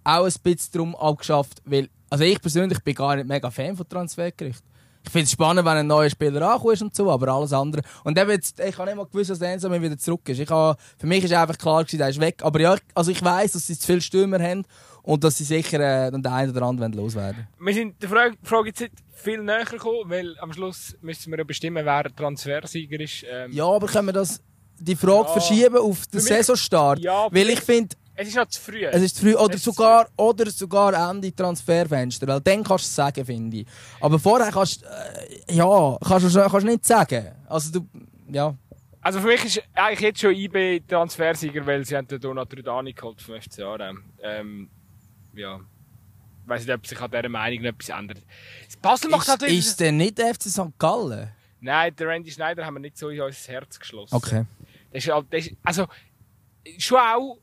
auch ein bisschen darum abgeschafft, weil, also ich persönlich bin gar nicht mega Fan von Transfergericht. Ich finde es spannend, wenn ein neuer Spieler ankommt und so, aber alles andere. Und eben jetzt, ich habe nicht mal gewusst, dass der Enzo wieder zurück ist. Ich habe, für mich ist einfach klar gewesen, der ist weg. Aber ja, also ich weiss, dass sie zu viele Stürmer haben und dass sie sicher äh, dann den einen oder anderen loswerden Wir sind der Frage, Frage jetzt viel näher gekommen, weil am Schluss müssen wir ja bestimmen, wer der Transfersieger ist. Ähm, Ja, aber können wir das, die Frage Ja. verschieben auf den mich- Saisonstart? Ja, weil ich finde, Es ist noch zu früh. Es ist zu früh. Oder sogar, oder sogar Ende Transferfenster. Weil dann kannst du es sagen, finde ich. Aber vorher kannst du, äh, ja, kannst du kannst nicht sagen. Also du, ja. Also für mich ist eigentlich jetzt schon IB Transfersieger, weil sie haben den Donat Rudani geholt vom FCA. Ähm, ja. Ich weiss nicht, ob sich an dieser Meinung noch etwas ändert. Das Basel macht Ist, natürlich... ist denn nicht der FC St. Gallen? Nein, der Randy Schneider haben wir nicht so in unser Herz geschlossen. Okay. Das ist halt, das ist, also, schon auch,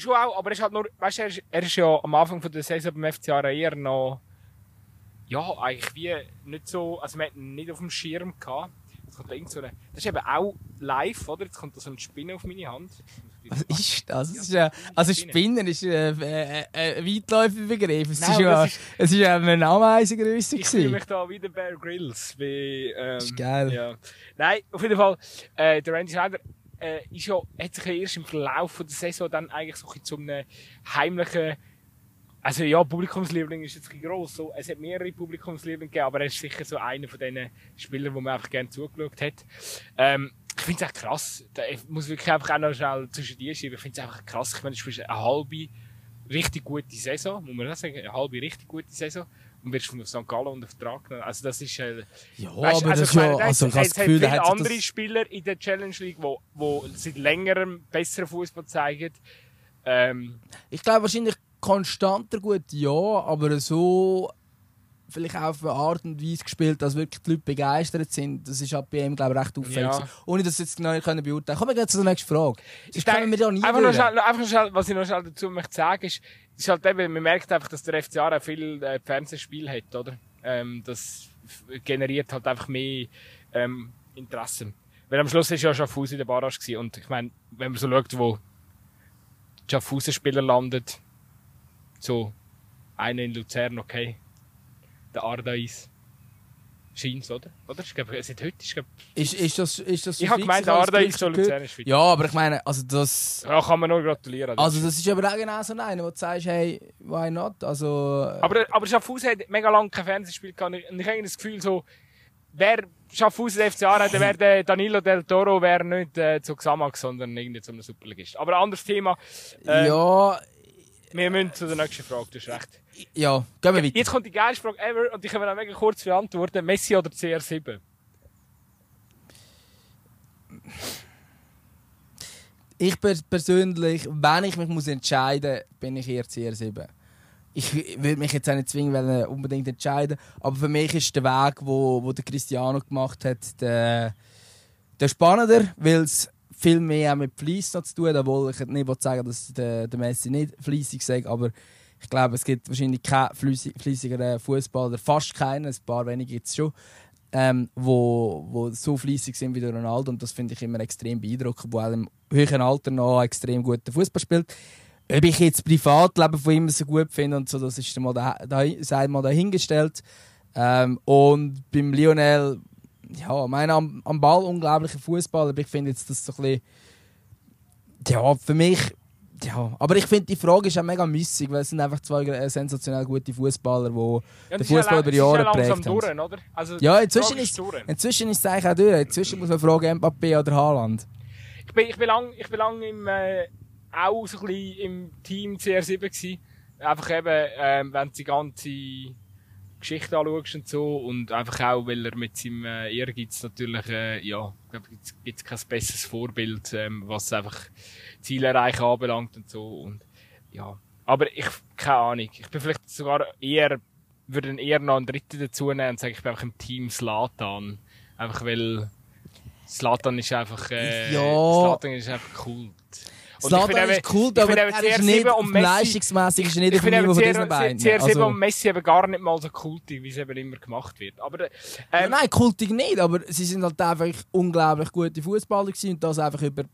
schon auch, aber er ist halt nur, weißt du, er ist, er ist ja am Anfang von der Saison beim FCA eher noch, ja, eigentlich wie nicht so, also wir hatten ihn nicht auf dem Schirm gehabt. Jetzt kommt da irgend so eine, das ist eben auch live, oder? Jetzt kommt da so ein Spinne auf meine Hand. Was ist das? das ist, äh, also Spinnen ist ein äh, äh, weitläufiger Begriff. Es Nein, ist ja, ist- es ist ja eine Ameisengröße Ich fühle mich da wie der Bear Grylls. Wie, ähm, Das ist geil. Ja. Nein, auf jeden Fall, äh, der Randy Schneider äh, ist ja, hat sich ja erst im Verlauf der Saison dann eigentlich so ein zu einem heimlichen, also ja, Publikumsliebling ist jetzt gross, so, es hat mehrere Publikumslieblinge gegeben, aber er ist sicher so einer von diesen Spielern, wo man einfach gerne zugeschaut hat. Ähm, ich finde es echt krass. Ich muss wirklich einfach auch noch schnell zwischen dir schieben. Ich finde es einfach krass. Ich meine, du spielst eine halbe richtig gute Saison, muss man das sagen, eine halbe richtig gute Saison und wirst von St. Gallen unter Vertrag genommen. Also das ist, äh, Ja, Weißt, aber das ist ja, also ich habe das Gefühl, viele andere das, Spieler in der Challenge League, wo, wo seit längerem besseren Fußball zeigen. Ähm, ich glaube wahrscheinlich konstanter gut, ja, aber so vielleicht auch auf eine Art und Weise gespielt, dass wirklich die Leute begeistert sind. Das ist halt bei ihm, glaube ich, recht auffällig. Ja. Ohne das jetzt genau können beurteilen. Kommen wir gleich zur nächsten Frage. ich können wir da nie einfach, noch schnell, einfach noch schnell, was ich noch schnell dazu möchte sagen, ist, ist halt eben, man merkt einfach, dass der FCA auch viel äh, Fernsehspiel hat, oder? Ähm, das generiert halt einfach mehr ähm, Interesse. Weil am Schluss ist ja Schaffhausen in der Barrage gewesen. und ich meine, wenn man so schaut, wo Schaffhausen-Spieler landet, so einer in Luzern, okay, der Ardais, scheint's, oder? Oder? Ich glaube, seit heute ist, glaub, Ist, ist das, ist das so ich habe gemeint, der? Luzern ist fit. Ja, aber ich meine, also das... Ja, kann man nur gratulieren. Also das ist aber auch genau so einer, wo du sagst, hey, why not? Also... äh, Aber, aber Schaffhausen hat mega lange kein Fernsehspiel gehabt. Und ich habe das Gefühl, so, wer Schaffhausen FCA hat, dann wäre der Danilo Del Toro wäre nicht äh, zu Xamax, sondern irgendwie zu einem Superligist. Aber ein anderes Thema. Äh, ja, Wir müssen zu der nächsten Frage, du hast recht. ja, gehen wir weiter. Jetzt kommt die geilste Frage ever und ich kann mir auch mega kurz beantworten. Messi oder CR7? Ich per- persönlich, wenn ich mich muss entscheiden muss, bin ich eher CR7. Ich würde mich jetzt auch nicht zwingen, unbedingt entscheiden, aber für mich ist der Weg, wo, wo der Cristiano gemacht hat, der, der spannender, weil es viel mehr auch mit Fleiss zu tun obwohl ich nicht sagen dass der, der Messi nicht fleissig sagt, aber ich glaube, es gibt wahrscheinlich keinen fleissigeren Fußballer, fast keinen, ein paar wenige gibt es schon, ähm, wo, wo so fleissig sind wie der Ronaldo und das finde ich immer extrem beeindruckend, wo auch im höheren Alter noch extrem guten Fußball spielt. Ob ich jetzt das Privatleben von ihm so gut finde so, das ist mal, sei mal dahingestellt. Ähm, und beim Lionel, ja, ich meine, am, am Ball unglaublicher Fußballer, aber ich finde jetzt das so ein bisschen, ja, für mich, ja, aber ich finde die Frage ist auch mega müssig, weil es sind einfach zwei äh, sensationell gute Fußballer, die Ja, den ja Fußball über ja Jahre langsam geprägt haben. durch, oder? Also, Ja, inzwischen ist, durch. inzwischen ist es eigentlich auch durch. Inzwischen muss man fragen, Mbappé oder Haaland. Ich bin, ich bin lang, ich bin lang im, äh, auch so ein bisschen im Team CR7 gewesen. Einfach eben, ähm, wenn die ganze Geschichte anschaust und so. Und einfach auch, weil er mit seinem äh, Ehrgeiz natürlich, äh, ja, glaube, es kein besseres Vorbild, ähm, was einfach Ziele erreichen anbelangt und so. Und, ja. Aber ich, keine Ahnung. Ich bin vielleicht sogar eher, würde eher noch einen dritten dazu nehmen und sagen, ich bin einfach im Team Slatan. Einfach weil, Slatan ist einfach, äh, Ja. Slatan ist einfach Kult. Und ich Zlatan finde ist cool, ich aber finde er ist CR7 nicht leistungsmässig ist er nicht ich auf dem finde Niveau von diesen beiden. CR7 Also- und Messi eben gar nicht mal so kultig, wie es eben immer gemacht wird. Aber, äh, Ja, ähm, nein, kultig nicht, aber sie sind halt einfach unglaublich gute Fußballer gewesen und das einfach über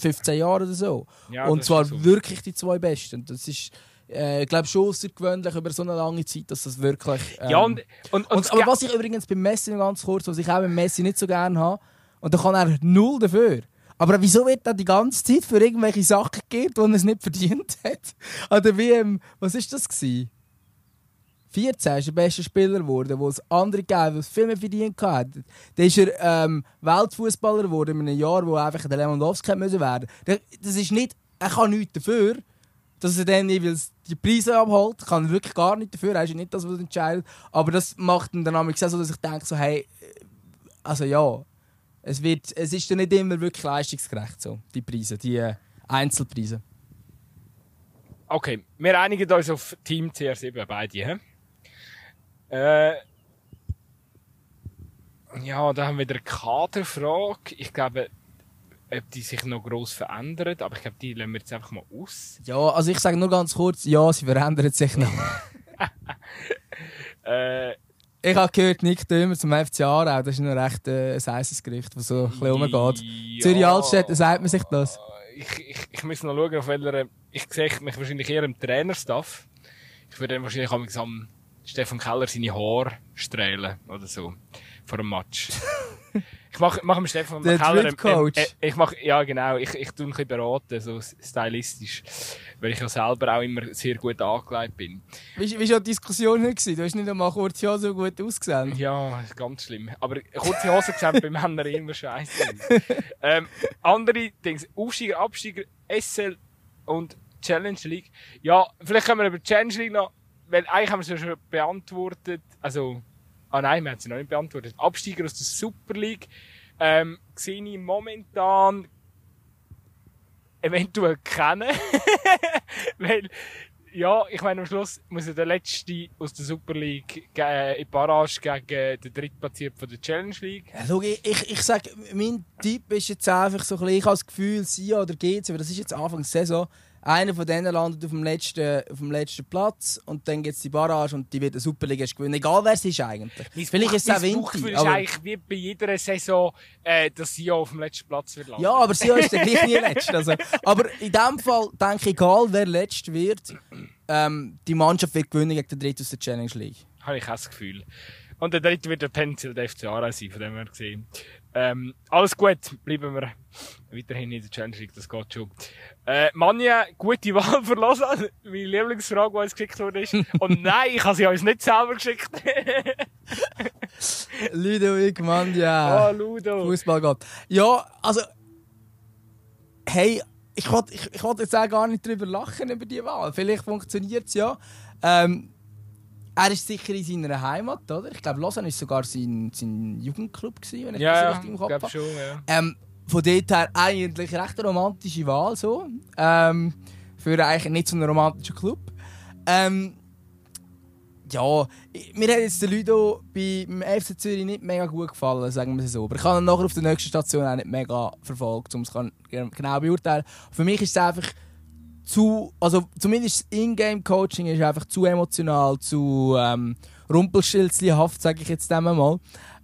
15 Jahre oder so. ja, und zwar so. wirklich die zwei Besten. Das ist, äh, ich glaube, schon außergewöhnlich über so eine lange Zeit, dass das wirklich. Ähm, Ja, und, und, und, und, aber was ich übrigens beim Messi ganz kurz, was ich auch beim Messi nicht so gerne habe, und da kann er null dafür. Aber wieso wird er die ganze Zeit für irgendwelche Sachen gegeben, die er es nicht verdient hat? An der WM, was ist das gewesen? 14 ist der beste Spieler geworden, wo es andere gegeben die viel mehr verdient hatten. Dann ist er ähm, Weltfußballer geworden in einem Jahr, wo einfach der Lewandowski müssen werden. Das ist nicht, er kann nichts dafür, dass er dann die Preise abholt. Kann er wirklich gar nichts dafür. Er ist nicht das, was entscheidet. Aber das macht ihn dann auch so, dass ich denke so, hey, also ja, es, wird, es ist dann nicht immer wirklich leistungsgerecht, so, die Preise, die äh, Einzelpreise. Okay, wir einigen uns auf Team CR7 beide. He? Äh, ja, da haben wir wieder eine Kaderfrage. Ich glaube, ob die sich noch gross verändert, aber ich glaube, die lassen wir jetzt einfach mal aus. Ja, also ich sage nur ganz kurz, ja, sie verändern sich noch. <laughs> Äh, Ich habe gehört, Nick Dömer zum FC Aarau, das ist noch recht äh, ein heißes Gericht, das so ein bisschen rumgeht. Ja. Zürich Altstädte, sagt man sich das? Ich, ich, ich muss noch schauen, auf welcher. Ich sehe mich wahrscheinlich eher im Trainerstaff. Ich würde dann wahrscheinlich am Stefan Keller seine Haare strählen oder so. Vor einem Match. <laughs> ich mache mach dem Stefan. Drip Coach. äh, ich mach, ja, genau. Ich, ich tue ein bisschen beraten, so stylistisch. Weil ich ja selber auch immer sehr gut angelegt bin. Wie, wie war die Diskussion heute? gewesen? Du hast nicht einmal kurz ja so gut ausgesehen. Ja, ganz schlimm. Aber kurze Hose gesehen bei <laughs> Männern immer scheiße. ähm, andere Dinge, Aufsteiger, Absteiger, SL und Challenge League. Ja, vielleicht können wir über die Challenge League noch, weil eigentlich haben wir es ja schon beantwortet. Also, ah nein, wir haben sie noch nicht beantwortet. Absteiger aus der Super League. Ähm, sehe ich momentan eventuell kennen. <laughs> weil, ja, ich meine, am Schluss muss ja der Letzte aus der Super League äh, in Barrage gegen den Drittplatzierten von der Challenge League. Ja, schau, ich, ich, ich sage, mein Tipp ist jetzt einfach so ein bisschen, ich habe das Gefühl, sie oder GC, aber das ist jetzt Anfang der Saison, einer von denen landet auf dem letzten, auf dem letzten Platz und dann gibt es die Barrage und die wird eine Superliga gewinnen. Egal wer es ist eigentlich. Vielleicht ist es auch Mein Winter. ist eigentlich wie bei jeder Saison, äh, dass sie auf dem letzten Platz wird landen. ja, aber sie ist dann gleich nie letzt. Also, aber in dem Fall denke ich, egal wer letzt wird, ähm, die Mannschaft wird gewinnen gegen den Dritten aus der Challenge League. Habe ich auch das Gefühl. Und der dritte wird der Pencil, der FC Aarau sein, von dem her gesehen. Ähm, alles gut, bleiben wir weiterhin in der Challenge League, das geht schon. Äh, Manja, gute <laughs> Wahl für Lausanne. Meine Lieblingsfrage, die uns geschickt wurde, ist, und <laughs> nein, ich habe sie uns nicht selber geschickt. <laughs> Ludovic Mandia. oh, Ludo. Fußball geht. Ja, also. Hey, ich wollte ich, ich wollt jetzt auch gar nicht drüber lachen über die Wahl. Vielleicht funktioniert es ja. Ähm, er ist sicher in seiner Heimat, oder? Ich glaube, Lausanne war sogar sein, sein Jugendclub, gewesen, wenn ich das Ja, richtig im Kopf habe. schon, ja. Ähm, von dort her eigentlich recht eine romantische Wahl so. Ähm, für eigentlich nicht so einen romantischen Club. Ähm, ja, mir hat jetzt der Ludo beim FC Zürich nicht mega gut gefallen, sagen wir es so. Aber ich habe ihn nachher auf der nächsten Station auch nicht mega verfolgt, um es genau beurteilen. Für mich ist es einfach zu, also zumindest das Ingame-Coaching ist einfach zu emotional, zu ähm, rumpelstilzlihaft, sage ich jetzt einmal.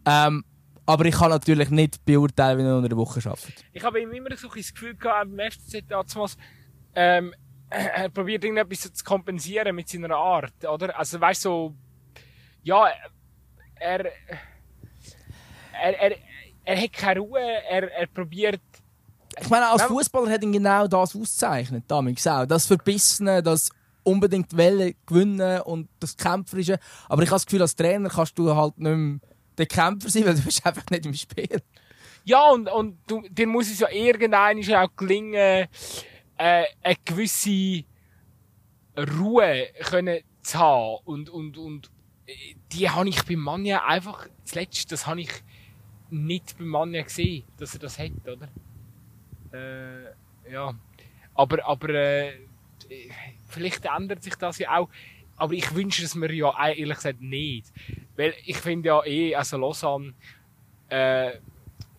Ähm, aber ich kann natürlich nicht beurteilen, wie er unter der Woche arbeitet. Ich habe immer so ein das Gefühl gehabt, beim FCZ damals, ähm, <clears throat> er probiert irgendetwas zu kompensieren mit seiner Art, oder? Also, weißt du, so, ja, er, er, er, er hat keine Ruhe, er, er probiert, Ich meine, als. Fußballer hat ihn genau das ausgezeichnet, damals auch. Das Verbissene, das unbedingt Welle gewinnen und das Kämpferische. Aber ich habe das Gefühl, als Trainer kannst du halt nicht mehr der Kämpfer sein, weil du bist einfach nicht im Spiel. ja, und, und du, dir muss es ja irgendwann auch gelingen, äh, eine gewisse Ruhe können zu haben. Und, und, und äh, die habe ich beim Mann ja einfach, das Letzte, das habe ich nicht beim Mann ja gesehen, dass er das hat, oder? Äh, ja. Aber, aber, äh, vielleicht ändert sich das ja auch. Aber ich wünsche es mir ja ehrlich gesagt nicht. Weil ich finde ja eh, also Lausanne, äh,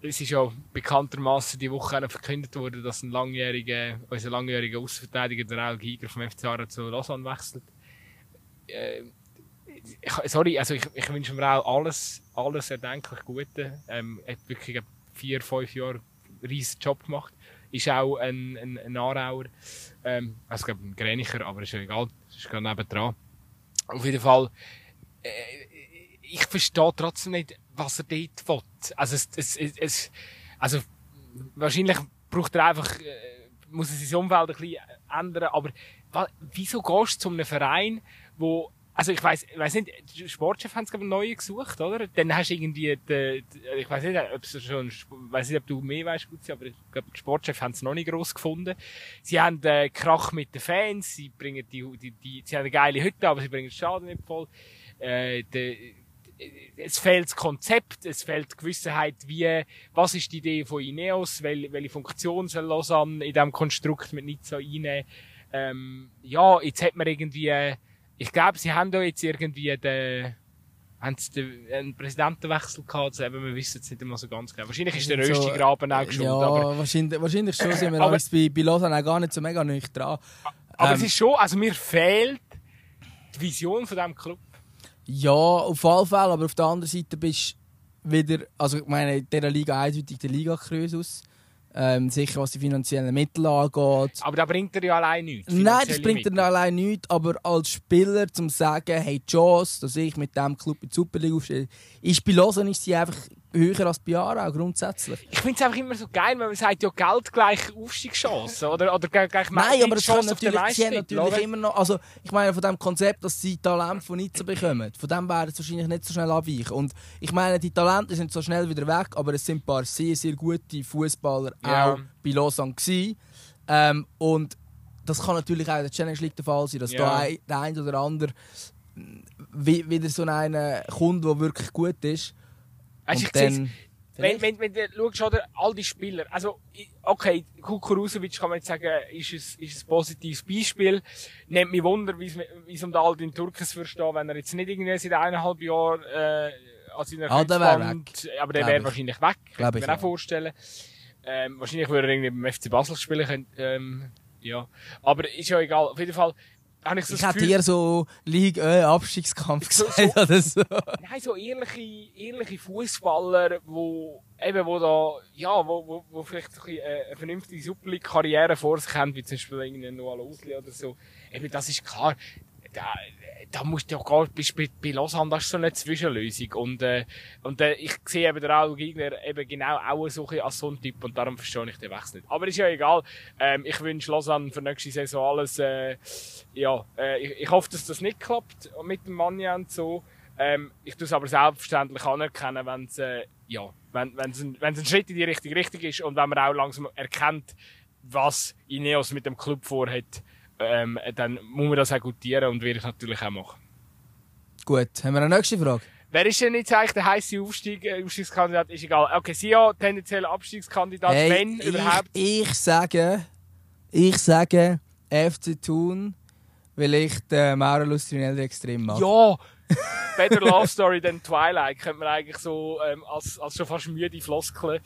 es ist ja bekanntermaßen die Woche verkündet worden, dass ein langjähriger, unser langjähriger Außenverteidiger, der Raul Giger vom FC Aarau zu Lausanne wechselt. Äh, sorry, also ich, ich wünsche mir auch alles, alles erdenklich Gute. Ähm, hat wirklich vier, fünf Jahre einen riesen Job gemacht. Ist auch ein, ein, ein Aarauer. Ähm, also ich glaube ein Grenicher, aber ist ja egal. Ist gerade nebendran. Auf jeden Fall, äh, ich verstehe trotzdem nicht, was er dort will. Also, es, es, es, also wahrscheinlich braucht er einfach, äh, muss er sein Umfeld ein bisschen ändern, aber wieso gehst du zu einem Verein, wo also ich weiß, weiß nicht, die Sportchef haben es glaube ich neu gesucht, oder? Dann hast du irgendwie, die, die, ich weiß nicht, ob es schon, weiß nicht, ob du mehr weißt, gut, aber ich glaube, die Sportchef haben es noch nicht groß gefunden. Sie haben äh, Krach mit den Fans, sie bringen die, die, die, sie haben eine geile Hütte, aber sie bringen den Schaden nicht voll. Äh, de, es fehlt das Konzept, es fehlt die Gewissenheit, wie, was ist die Idee von Ineos, wel, welche Funktion soll Lausanne in diesem Konstrukt mit so einnehmen. Ähm, ja, jetzt hat man irgendwie, äh, ich glaube, sie haben da jetzt irgendwie den, haben sie den, einen Präsidentenwechsel gehabt, also eben, wir wissen es nicht immer so ganz genau. Wahrscheinlich ist der So, Röstigraben auch schuld, ja, aber, wahrscheinlich, wahrscheinlich schon sind wir <laughs> Aber- bei, bei Lausanne auch gar nicht so mega nicht dran. aber Ähm, es ist schon, also mir fehlt die Vision von diesem Club. Ja, auf alle Fälle, aber auf der anderen Seite bist du wieder, also ich meine, in dieser Liga eindeutig der Liga-Krösus. Ähm, sicher was die finanziellen Mittel angeht. Aber da bringt er ja allein nichts. Nein, das bringt Mittel. er allein nichts, aber als Spieler zum sagen, hey, die Chance, dass ich mit diesem Club in die Superliga aufstehe, ist bei Lausanne ist sie einfach höher als bei Aarau, grundsätzlich. Ich finde es einfach immer so geil, wenn man sagt, ja, Geld gleich Aufstiegschancen oder, oder gleich Nein, aber es kann natürlich, sie haben natürlich oder? immer noch, also ich meine von dem Konzept, dass sie Talent von Nizza bekommen, von dem werden sie wahrscheinlich nicht so schnell abweichen. Und ich meine, die Talente sind so schnell wieder weg, aber es sind ein paar sehr, sehr gute Fußballer Ja. auch bei Lausanne gewesen. Ähm, und das kann natürlich auch in der Challenge League der Fall sein, dass Ja. da ein, der ein oder andere wie- wieder so einer kommt, der wirklich gut ist. Und ich dann, Wenn, wenn, wenn du schaust, oder, all die Spieler, also, okay, Kukurusovic kann man jetzt sagen, ist ein, ist ein positives Beispiel. Nimmt mich Wunder, wie es um den Aldin Turkes versteht, wenn er jetzt nicht irgendwie seit eineinhalb Jahren, äh, an seiner Ah, der Kreuzband- aber der wäre ich. wahrscheinlich weg, kann ich, mir auch vorstellen. Ähm, wahrscheinlich würde er irgendwie beim FC Basel spielen können, ähm, ja. Aber ist ja egal, auf jeden Fall, habe ich so ich hätte Gefühl, eher so Liga äh, Abstiegskampf <laughs> So- gesagt so- oder so. Nein, so ehrliche, ehrliche Fußballer, wo eben, wo da, ja, wo, wo, wo vielleicht so ein äh, eine vernünftige Superliga-Karriere vor sich haben, wie zum Beispiel irgendein Noah Usli oder so. Eben, das ist klar. Da, da musst du ja gar, bist bei, Lausanne, das ist so eine Zwischenlösung. Und, äh, und äh, ich sehe eben den Gegner eben genau auch so ein als so ein Typ und darum verstehe ich den Wechsel nicht. Aber ist ja egal. Ähm, ich wünsche Lausanne für nächste Saison alles, äh, ja, äh, ich, ich hoffe, dass das nicht klappt mit dem Manja und so. Ähm, ich tue es aber selbstverständlich anerkennen, wenn es äh, ja, wenn, wenn's ein, ein Schritt in die richtige Richtung ist und wenn man auch langsam erkennt, was Ineos mit dem Club vorhat, ähm, dann muss man das auch gutieren und werde ich natürlich auch machen. Gut, haben wir eine nächste Frage? Wer ist denn jetzt eigentlich der heiße Aufstieg, äh, Aufstiegskandidat? Ist egal. Okay, sie ja tendenziell Abstiegskandidat, wenn ich, überhaupt. Ich sage, ich sage FC Thun, weil ich den Mauro Lustrinelli extrem mag. Ja! Better Love Story than Twilight könnte man eigentlich so ähm, als, als schon fast müde Floskel.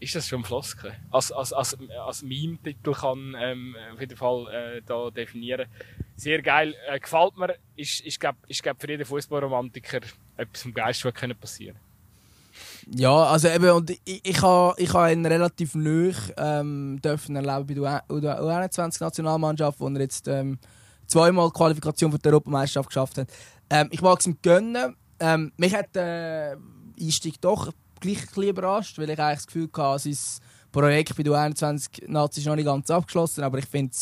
Ist das schon Floskel? Als, als, als, als Meme-Titel kann ähm, auf jeden Fall äh, da definieren. Sehr geil. Äh, gefällt mir. Ist, ist, glaub, ist glaub, für jeden Fußballromantiker etwas vom Geist, was passieren Ja, also eben, und ich, ich habe ich ihn relativ neu ähm, dürfen erleben bei der U21-Nationalmannschaft, wo er jetzt ähm, zweimal die Qualifikation für die Europameisterschaft geschafft hat. Ähm, ich mag es ihm gönnen. Ähm, mich hat der Einstieg doch gleich ein überrascht, weil ich eigentlich das Gefühl hatte, sein Projekt bei der U21-Nazi ist noch nicht ganz abgeschlossen, aber ich finde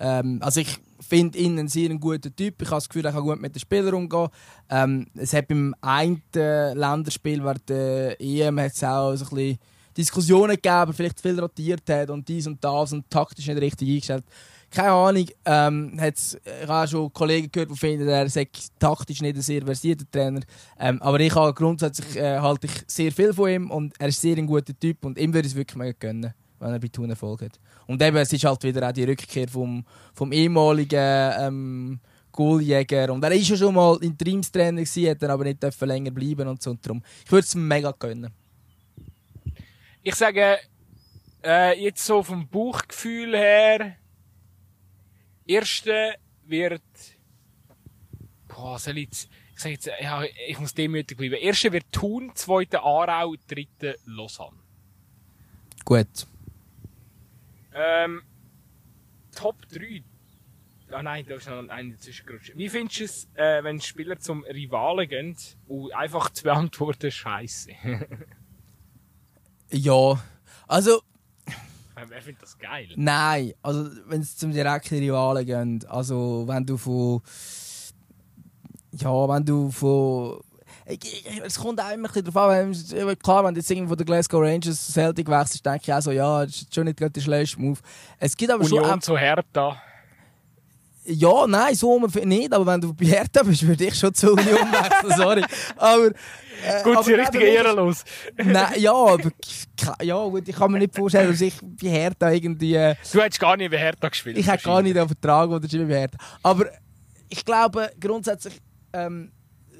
ähm, also ich finde ihn einen sehr guten Typ. Ich habe das Gefühl, er kann gut mit den Spielern umgehen. Ähm, es hat beim einen Länderspiel während der EM hat's auch so ein bisschen Diskussionen gegeben, vielleicht viel rotiert hat und dies und das und taktisch nicht richtig eingestellt. Keine Ahnung. Ähm, hat's, ich habe auch schon Kollegen gehört, die finden, er sei taktisch nicht ein sehr versierter Trainer. Ähm, aber ich habe grundsätzlich äh, halte ich sehr viel von ihm und er ist sehr ein guter Typ und ihm würde ich es wirklich mega gönnen, wenn er bei Thun Erfolg hat. Und eben, es ist halt wieder auch die Rückkehr vom, vom ehemaligen ähm, Goaljäger. Und er ist ja schon mal Interimstrainer gewesen, hat dann aber nicht länger bleiben und so. Und darum, ich würde es mega gönnen. Ich sage, äh, jetzt so vom Bauchgefühl her, erste wird, boah, soll ich jetzt, ich sage jetzt, ja, ich muss demütig bleiben. Erste wird Thun, zweite Aarau, dritte Lausanne. Gut. Ähm, Top 3. Ah nein, da ist noch eine dazwischen Wie findest du es, äh, wenn Spieler zum Rivalen gehen und einfach zu beantworten, Scheiße? <laughs> Ja, also Wer findet das geil? nein, also wenn es zum direkten Rivalen geht, also wenn du von ja, wenn du von ich- ich- es kommt auch immer ein bisschen drauf an, wenn, klar, wenn du jetzt von der Glasgow Rangers Celtic wechselst, denke ich auch so, ja, das ist schon nicht gerade der schlechteste Move. Es gibt aber schon auch, Union zu Hertha. Ja, nein, so nicht, aber wenn du bei Hertha bist, würde ich schon zur Union <laughs> wechseln, sorry. Aber, äh, Gut, sie richtig ehrenlos. Nein, ja, aber ja, gut, ich kann mir nicht vorstellen, dass ich bei Hertha irgendwie. Äh, Du hättest gar nicht bei Hertha gespielt. ich hätte gar nicht einen Vertrag unterschrieben bei Hertha. Aber ich glaube grundsätzlich, ähm,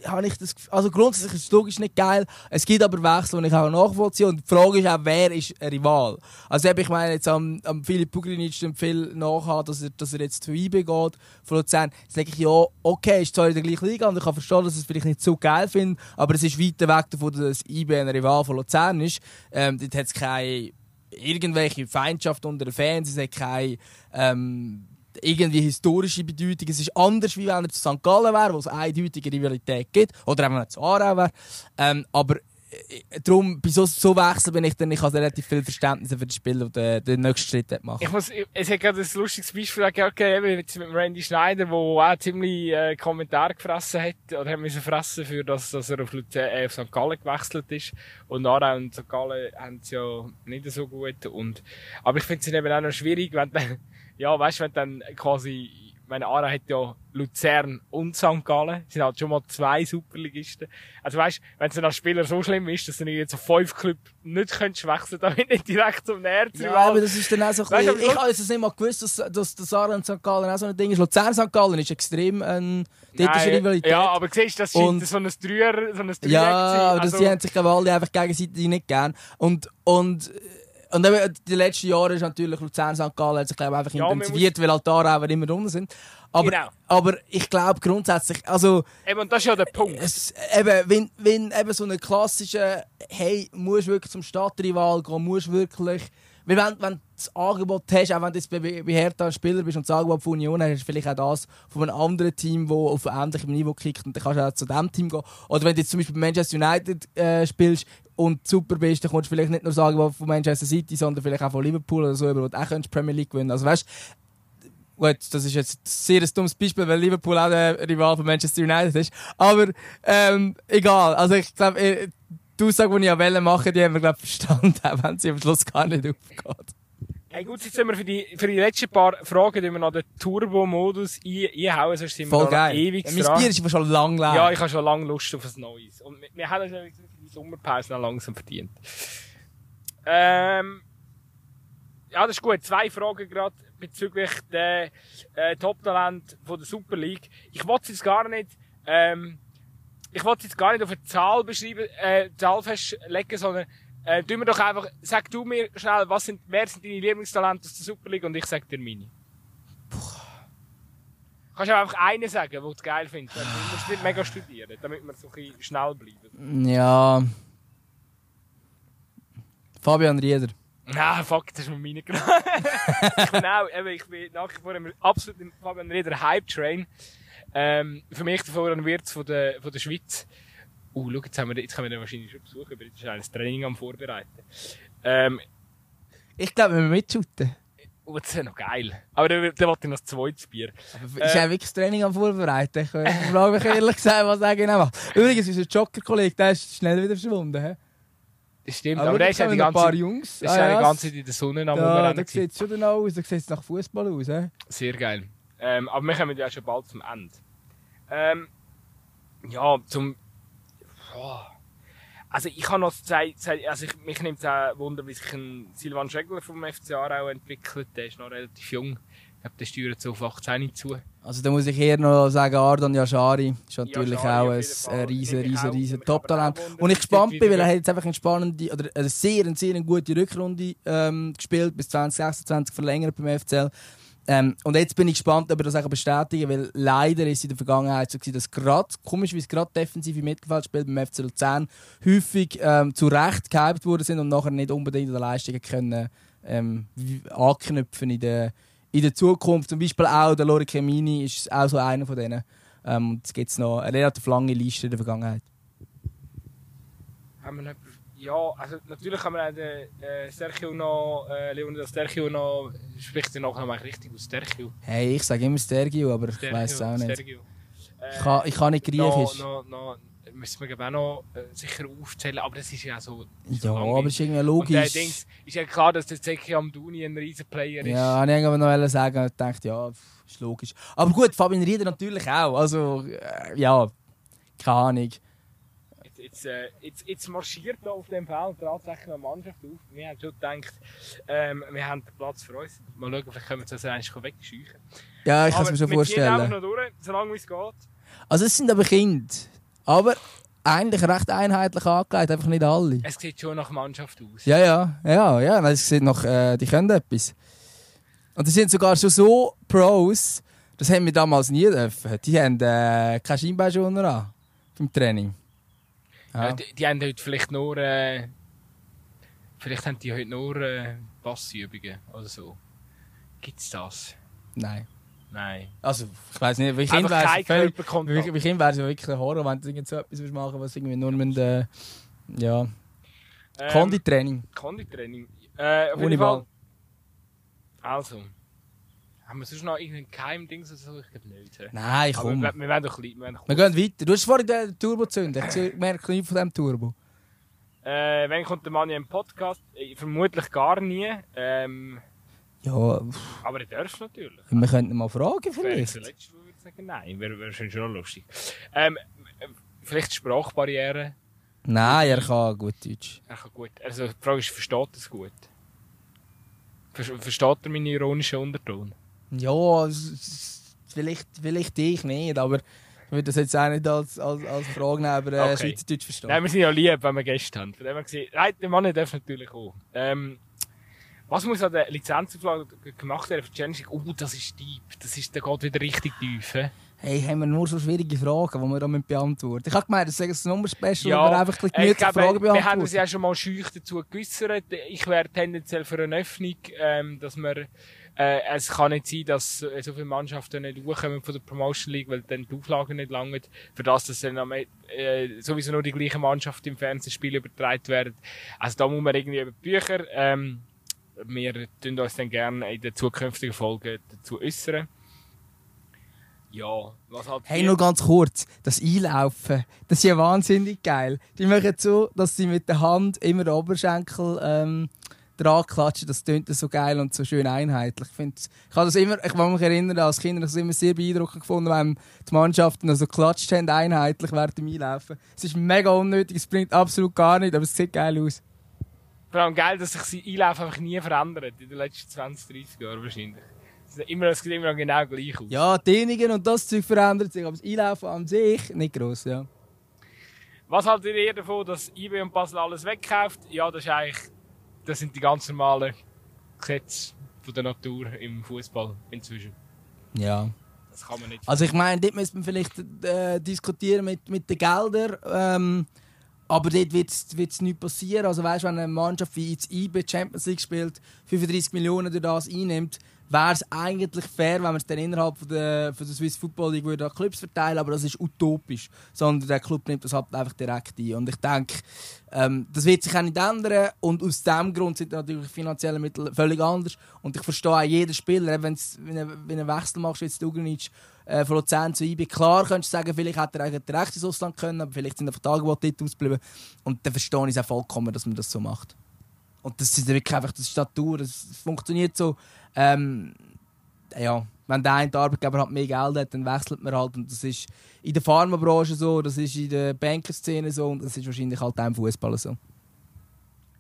habe ich das Gefühl, also grundsätzlich ist es logisch nicht geil. Es gibt aber Wechsel, die ich auch nachvollziehen. Und die Frage ist auch, wer ist ein Rival? Also ich meine jetzt am, am Philipp Pugrinic viel nachher, dass er, dass er jetzt zu IB geht, von Luzern. Jetzt denke ich, ja, okay, ist zwar in der gleichen Liga und ich kann verstehen, dass ich es vielleicht nicht so geil finde, aber es ist weiter weg davon, dass IB ein Rival von Luzern ist. Ähm, dort hat es keine irgendwelche Feindschaft unter den Fans, es hat keine ähm, irgendwie historische Bedeutung. Es ist anders, wie wenn er zu St. Gallen wäre, wo es eindeutige Rivalität gibt. Oder wenn er zu Aarau wäre. Ähm, aber äh, darum, bei so, so Wechsel bin ich dann, ich habe relativ viel Verständnis für das Spiel und den, den nächsten Schritt machen. Ich muss, es hat gerade ein lustiges Beispiel gegeben, jetzt mit Randy Schneider, der auch ziemlich äh, Kommentare gefressen hat, oder hat müssen fressen für das, dass er auf, äh, auf St. Gallen gewechselt ist. Und Aarau und St. Gallen haben es ja nicht so gut. Und, aber ich finde es eben auch noch schwierig, wenn ja, weißt du, wenn dann quasi, meine Aarau hat ja Luzern und St. Gallen, sind halt schon mal zwei Superligisten. Also weißt, wenn es dann als Spieler so schlimm ist, dass du jetzt auf fünf Club nicht könntest wechseln, damit nicht direkt zum Nerz Ja, aber das ist dann auch so ein weißt, Ich habe jetzt nicht mal gewusst, dass, dass der Aarau und St. Gallen auch so ein Ding ist. Luzern St. Gallen ist extrem ein, dort ist Rivalität. Ja, aber siehst du, das scheint so ein Dreier, so ein Dreier Ja, aber also, die haben sich aber alle einfach gegenseitig nicht gern. Und, und, und eben, die letzten Jahre ist natürlich Luzern, St. Gallen hat sich glaube einfach ja, intensiviert, weil halt da auch immer unten sind. Aber, genau. aber ich glaube grundsätzlich, also... Eben, und das ist ja der Punkt. Es, eben, wenn, wenn eben so eine klassische, hey, musst wirklich zum Stadtrival gehen, musst wirklich... Weil wenn, wenn du das Angebot hast, auch wenn du jetzt bei, bei Hertha ein Spieler bist und das Angebot von Union hast, hast vielleicht auch das von einem anderen Team, das auf ähnlichem Niveau kickt und dann kannst du auch zu diesem Team gehen. Oder wenn du jetzt zum Beispiel bei Manchester United äh, spielst und super bist, dann kommst du vielleicht nicht nur sagen von Manchester City, sondern vielleicht auch von Liverpool oder so, über wo auch Premier League gewinnen Also weißt gut, das ist jetzt ein sehr dummes Beispiel, weil Liverpool auch der Rival von Manchester United ist. Aber ähm, egal. Also ich glaube, äh, die Aussage, die ich an machen die haben wir, glaube verstanden, <laughs> auch wenn sie am Schluss gar nicht aufgeht. Hey, gut, jetzt sind wir für die, für die letzten paar Fragen, die wir noch den Turbo-Modus einhauen, sonst sind Voll wir geil. ewig ja, Mein Bier ist aber schon lang leer. Ja, ich habe schon lange Lust auf ein Neues. Und wir, wir haben schon die Sommerpause noch langsam verdient. Ähm, ja, das ist gut. Zwei Fragen gerade bezüglich der äh, Top-Talent von der Super League. Ich wollte jetzt gar nicht, ähm, ich wollte jetzt gar nicht auf eine Zahl beschreiben, äh, Zahl festlegen, sondern äh, tu mir doch einfach, sag du mir schnell, was sind, wer sind deine Lieblingstalente aus der Super League und ich sag dir meine. Kannst du einfach einen sagen, den du geil findest. Du musst nicht mega studieren, damit wir so ein bisschen schnell bleiben. Ja. Fabian Rieder. Na, fuck, das ist mir meine genau. <laughs> genau, eben, ich bin nach wie vor absolut im Fabian Rieder Hype-Train. Ähm, für mich der Florian Wirtz von der, von der Schweiz. Uh, schau, jetzt, haben wir, jetzt können wir den wahrscheinlich schon besuchen, aber jetzt ist ein Training am Vorbereiten. Ähm, ich glaube, wir mitshooten. Oh, das wäre noch geil. Aber dann, dann wollte ich noch das zweite Bier. Aber ist äh, ja wirklich das Training am Vorbereiten? Ich frage mich ehrlich gesagt, was er genau macht. Übrigens, unser Joker-Kollege, der ist schnell wieder verschwunden. He? Das stimmt, aber, aber der ist ja die ganze, paar Jungs. Das ist ja die ganze Zeit in der Sonne am Da, da sieht es schon dann aus, da sieht es nach Fußball aus. He? Sehr geil. Ähm, aber wir kommen ja schon bald zum Ende. Ähm, ja, zum... Oh. Also ich habe noch Zeit, also ich, mich nimmt es auch Wunder, wie sich ein Silvan Schegler vom FC Aarau entwickelt. Der ist noch relativ jung. Ich glaube, der steuert so auf 18 zu. Also da muss ich eher noch sagen, Ardan Yashari ist natürlich Yashari auch ein riesen, riesen, riesen Top-Talent. Und ich gespannt bin, weil er hat jetzt einfach eine spannende, oder eine sehr, sehr gute Rückrunde ähm, gespielt, bis 2026 verlängert beim FCL. Ähm, und jetzt bin ich gespannt, ob er das auch bestätigen weil leider ist in der Vergangenheit so gewesen, dass gerade, komisch wie es gerade defensive Mittelfeldspiel beim FC Luzern häufig ähm, zu Recht gehypt worden sind und nachher nicht unbedingt an der Leistungen können ähm, anknüpfen in der, in der Zukunft. Zum Beispiel auch der Lore Chemini ist auch so einer von denen. Ähm, es gibt noch eine relativ lange Liste in der Vergangenheit. Haben wir noch ja, also natürlich kann man den äh, Sergio noch, äh, Leonidas Sergio noch, spricht er nachher noch richtig aus Sergio? Hey, ich sage immer Sergio, aber Sergio, ich weiß es auch nicht. Sergio. Äh, ich, kann, ich kann nicht griechisch. No, no, no, müssen wir auch noch äh, sicher aufzählen, aber das ist ja so. Ja, aber das ist irgendwie logisch. Und, äh, Dings, ist ja klar, dass der Sergio Amduni ein riesen Player ist. Ja, ich aber noch sagen und dachte, ja, ist logisch. Aber gut, Fabian Rieder natürlich auch. Also, äh, ja, keine Ahnung jetzt, äh, jetzt, jetzt marschiert da auf dem Feld tatsächlich eine Mannschaft auf. Wir haben schon gedacht, ähm, wir haben den Platz für uns. Mal schauen, vielleicht können wir das eigentlich wegscheuchen. Ja, ich kann es mir schon vorstellen. Wir einfach noch durch, solange es geht. Also es sind aber Kinder. Aber eigentlich recht einheitlich angelegt, einfach nicht alle. Es sieht schon nach Mannschaft aus. Ja, ja, ja, ja. Es sieht noch, äh, die können etwas. Und die sind sogar schon so Pros, das haben wir damals nie dürfen. Die haben äh, keine Scheinbeinschoner an beim Training. Ja. Ja. die, die haben heute vielleicht nur. Äh, vielleicht haben die heute nur äh, Bassübungen oder so. Gibt's das? Nein. Nein. Also, ich weiß nicht, wie Kind wäre es ja wirklich ein Horror, wenn du so etwas machen was irgendwie nur mit äh, ja, Ähm, Konditraining. Konditraining. Äh, auf jeden. Fall. Also. Haben wir sonst noch irgendein Keimding oder so? Ich glaube nicht. hä? Nein, Aber komm. wir, wir werden doch klein. Wir werden Wir gehen weiter. Du hast vorhin den Turbo gezündet. Ich merke nichts von diesem Turbo. Äh, wenn kommt der Mann in einen Podcast? Äh, vermutlich gar nie. Ähm, Ja, aber er darf natürlich. wir könnten mal fragen ich vielleicht. der würde sagen, nein. Wäre, wäre schon schon lustig. Ähm, äh, vielleicht Sprachbarriere. Nein, er kann gut Deutsch. Er kann gut. Also die Frage ist, versteht er es gut? Ver- Versteht er meinen ironischen Unterton? Ja, vielleicht, vielleicht ich nicht, aber ich würde das jetzt auch nicht als, als, als Frage nehmen, aber äh, Okay. Schweizerdeutsch verstehen. Nein, wir sind ja lieb, wenn wir Gäste haben. Von dem gesehen, nein, der Mann darf natürlich auch. Ähm, was muss an der Lizenzauflage gemacht werden für die Challenge? Oh, das ist deep. Das ist, der geht wieder richtig tief. hä? Hey, haben wir nur so schwierige Fragen, die wir da müssen beantworten? Ich habe gemeint, das ist ein Nummer-Special, Ja, aber einfach ein bisschen Äh, Ich gemütliche Fragen wir haben uns beantworten. ja schon mal schüch dazu geäussert. Ich wäre tendenziell für eine Öffnung, ähm, dass wir, äh, es kann nicht sein, dass äh, so viele Mannschaften nicht hochkommen von der Promotion League, weil dann die Auflagen nicht langen. Für das, dass dann am, äh, sowieso nur die gleichen Mannschaften im Fernsehspiel übertragen werden. Also da muss man irgendwie über die Bücher, ähm, wir tun uns dann gerne in den zukünftigen Folgen dazu äußern. Ja, was halt Hey, nur ganz kurz, das Einlaufen, das ist ja wahnsinnig geil. Die machen so, dass sie mit der Hand immer den Oberschenkel ähm, dran klatschen. Das tönt so geil und so schön einheitlich. Ich, ich kann das immer, ich kann mich erinnern, als Kind habe ich das immer sehr beeindruckend gefunden, wenn die Mannschaften so geklatscht haben, einheitlich während dem Einlaufen. Es ist mega unnötig, es bringt absolut gar nichts, aber es sieht geil aus. Vor allem geil, dass sich sein Einlauf einfach nie verändert in den letzten 20, 30 Jahren wahrscheinlich. Es sieht immer, es sieht immer genau gleich aus. Ja, die Dehnungen und das Zeug verändert sich, aber das Einlaufen an sich nicht gross, ja. Was haltet ihr davon, dass IB und Basel alles wegkauft? Ja, das ist eigentlich, das sind die ganz normalen Gesetze von der Natur im Fußball inzwischen. Ja. Das kann man nicht. Also ich meine, dort müsste man vielleicht äh, diskutieren mit, mit den Geldern. Ähm, aber dort wird es nicht passieren. Also weißt, wenn eine Mannschaft wie jetzt IB Champions League spielt, 35 Millionen durch das einnimmt, wäre es eigentlich fair, wenn man es dann innerhalb von der, von der Swiss Football League würde an Clubs verteilen aber das ist utopisch. Sondern der Club nimmt das halt einfach direkt ein. Und ich denke, ähm, das wird sich auch nicht ändern. Und aus diesem Grund sind natürlich finanzielle Mittel völlig anders. Und ich verstehe auch jeden Spieler, wenn du einen Wechsel machst, jetzt Dugunic, äh, von Luzern zu IB. Klar könntest du sagen, vielleicht hätte er eigentlich direkt ins Ausland können, aber vielleicht sind einfach die Angebote dort ausgeblieben. Und dann verstehe ich es auch vollkommen, dass man das so macht. Und das ist wirklich einfach das Statur, das funktioniert so. Ähm, ja, wenn der eine Arbeitgeber halt mehr Geld hat, dann wechselt man halt. Und das ist in der Pharmabranche so, das ist in der Bankerszene so und das ist wahrscheinlich halt auch im Fußball so.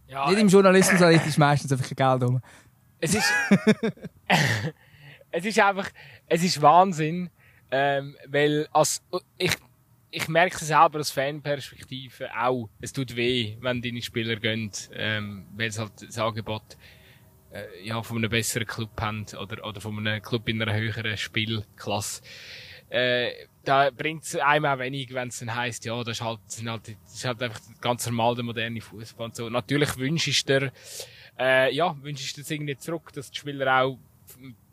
ja, Nicht im Journalismus, <laughs> aber ist meistens einfach kein Geld rum. es ist, <laughs> <laughs> es ist einfach, es ist Wahnsinn, ähm, weil als, ich, ich merke es selber aus Fanperspektive auch. Es tut weh, wenn deine Spieler gehen, ähm, weil es halt das Angebot äh, ja, von einem besseren Club haben oder, oder von einem Club in einer höheren Spielklasse. Äh, da bringt es einem auch wenig, wenn es dann heisst, ja, das ist halt, halt, das ist halt einfach ganz normal der moderne Fußball und so. Natürlich wünschst du dir, äh, ja, wünschst du das irgendwie zurück, dass die Spieler auch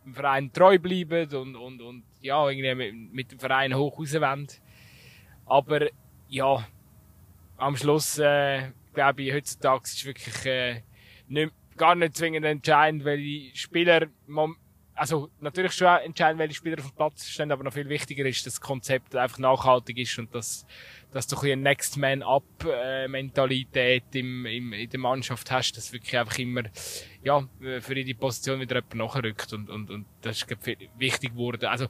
dem Verein treu bleiben und, und, und ja, irgendwie mit, mit dem Verein hoch rauswollen. Aber ja, am Schluss äh, glaube ich, heutzutage ist wirklich äh, nicht, gar nicht zwingend entscheidend, welche Spieler, mom- also natürlich schon entscheidend, welche Spieler auf dem Platz stehen, aber noch viel wichtiger ist, dass das Konzept einfach nachhaltig ist und dass, dass du ein bisschen Next Man Up äh, Mentalität im, im, in der Mannschaft hast, dass wirklich einfach immer ja für jede Position wieder jemand nachrückt und, und, und das ist glaub, ich, wichtig geworden. Also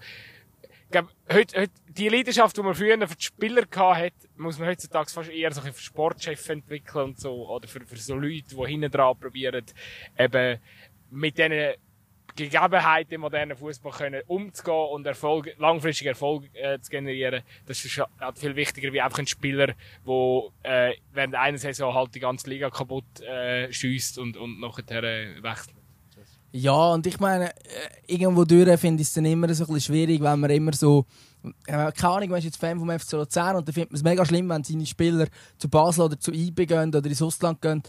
ich glaub, heute, heute, die Leidenschaft, die man früher für die Spieler hat, muss man heutzutage fast eher so für Sportchefs entwickeln und so, oder für, für so Leute, die hinten dran probieren, eben mit diesen Gegebenheiten im modernen Fußball können umzugehen und Erfolg, langfristig Erfolg äh, zu generieren. Das ist halt viel wichtiger wie einfach ein Spieler, der äh, während einer Saison halt die ganze Liga kaputt äh, schießt und, und nachher äh, wechselt. Ja, und ich meine, äh, irgendwo durch finde ich es dann immer so ein bisschen schwierig, wenn man immer so. Äh, keine Ahnung, man ist jetzt Fan vom FC Luzern und dann findet man es mega schlimm, wenn seine Spieler zu Basel oder zu IB gehen oder ins Ausland gehen.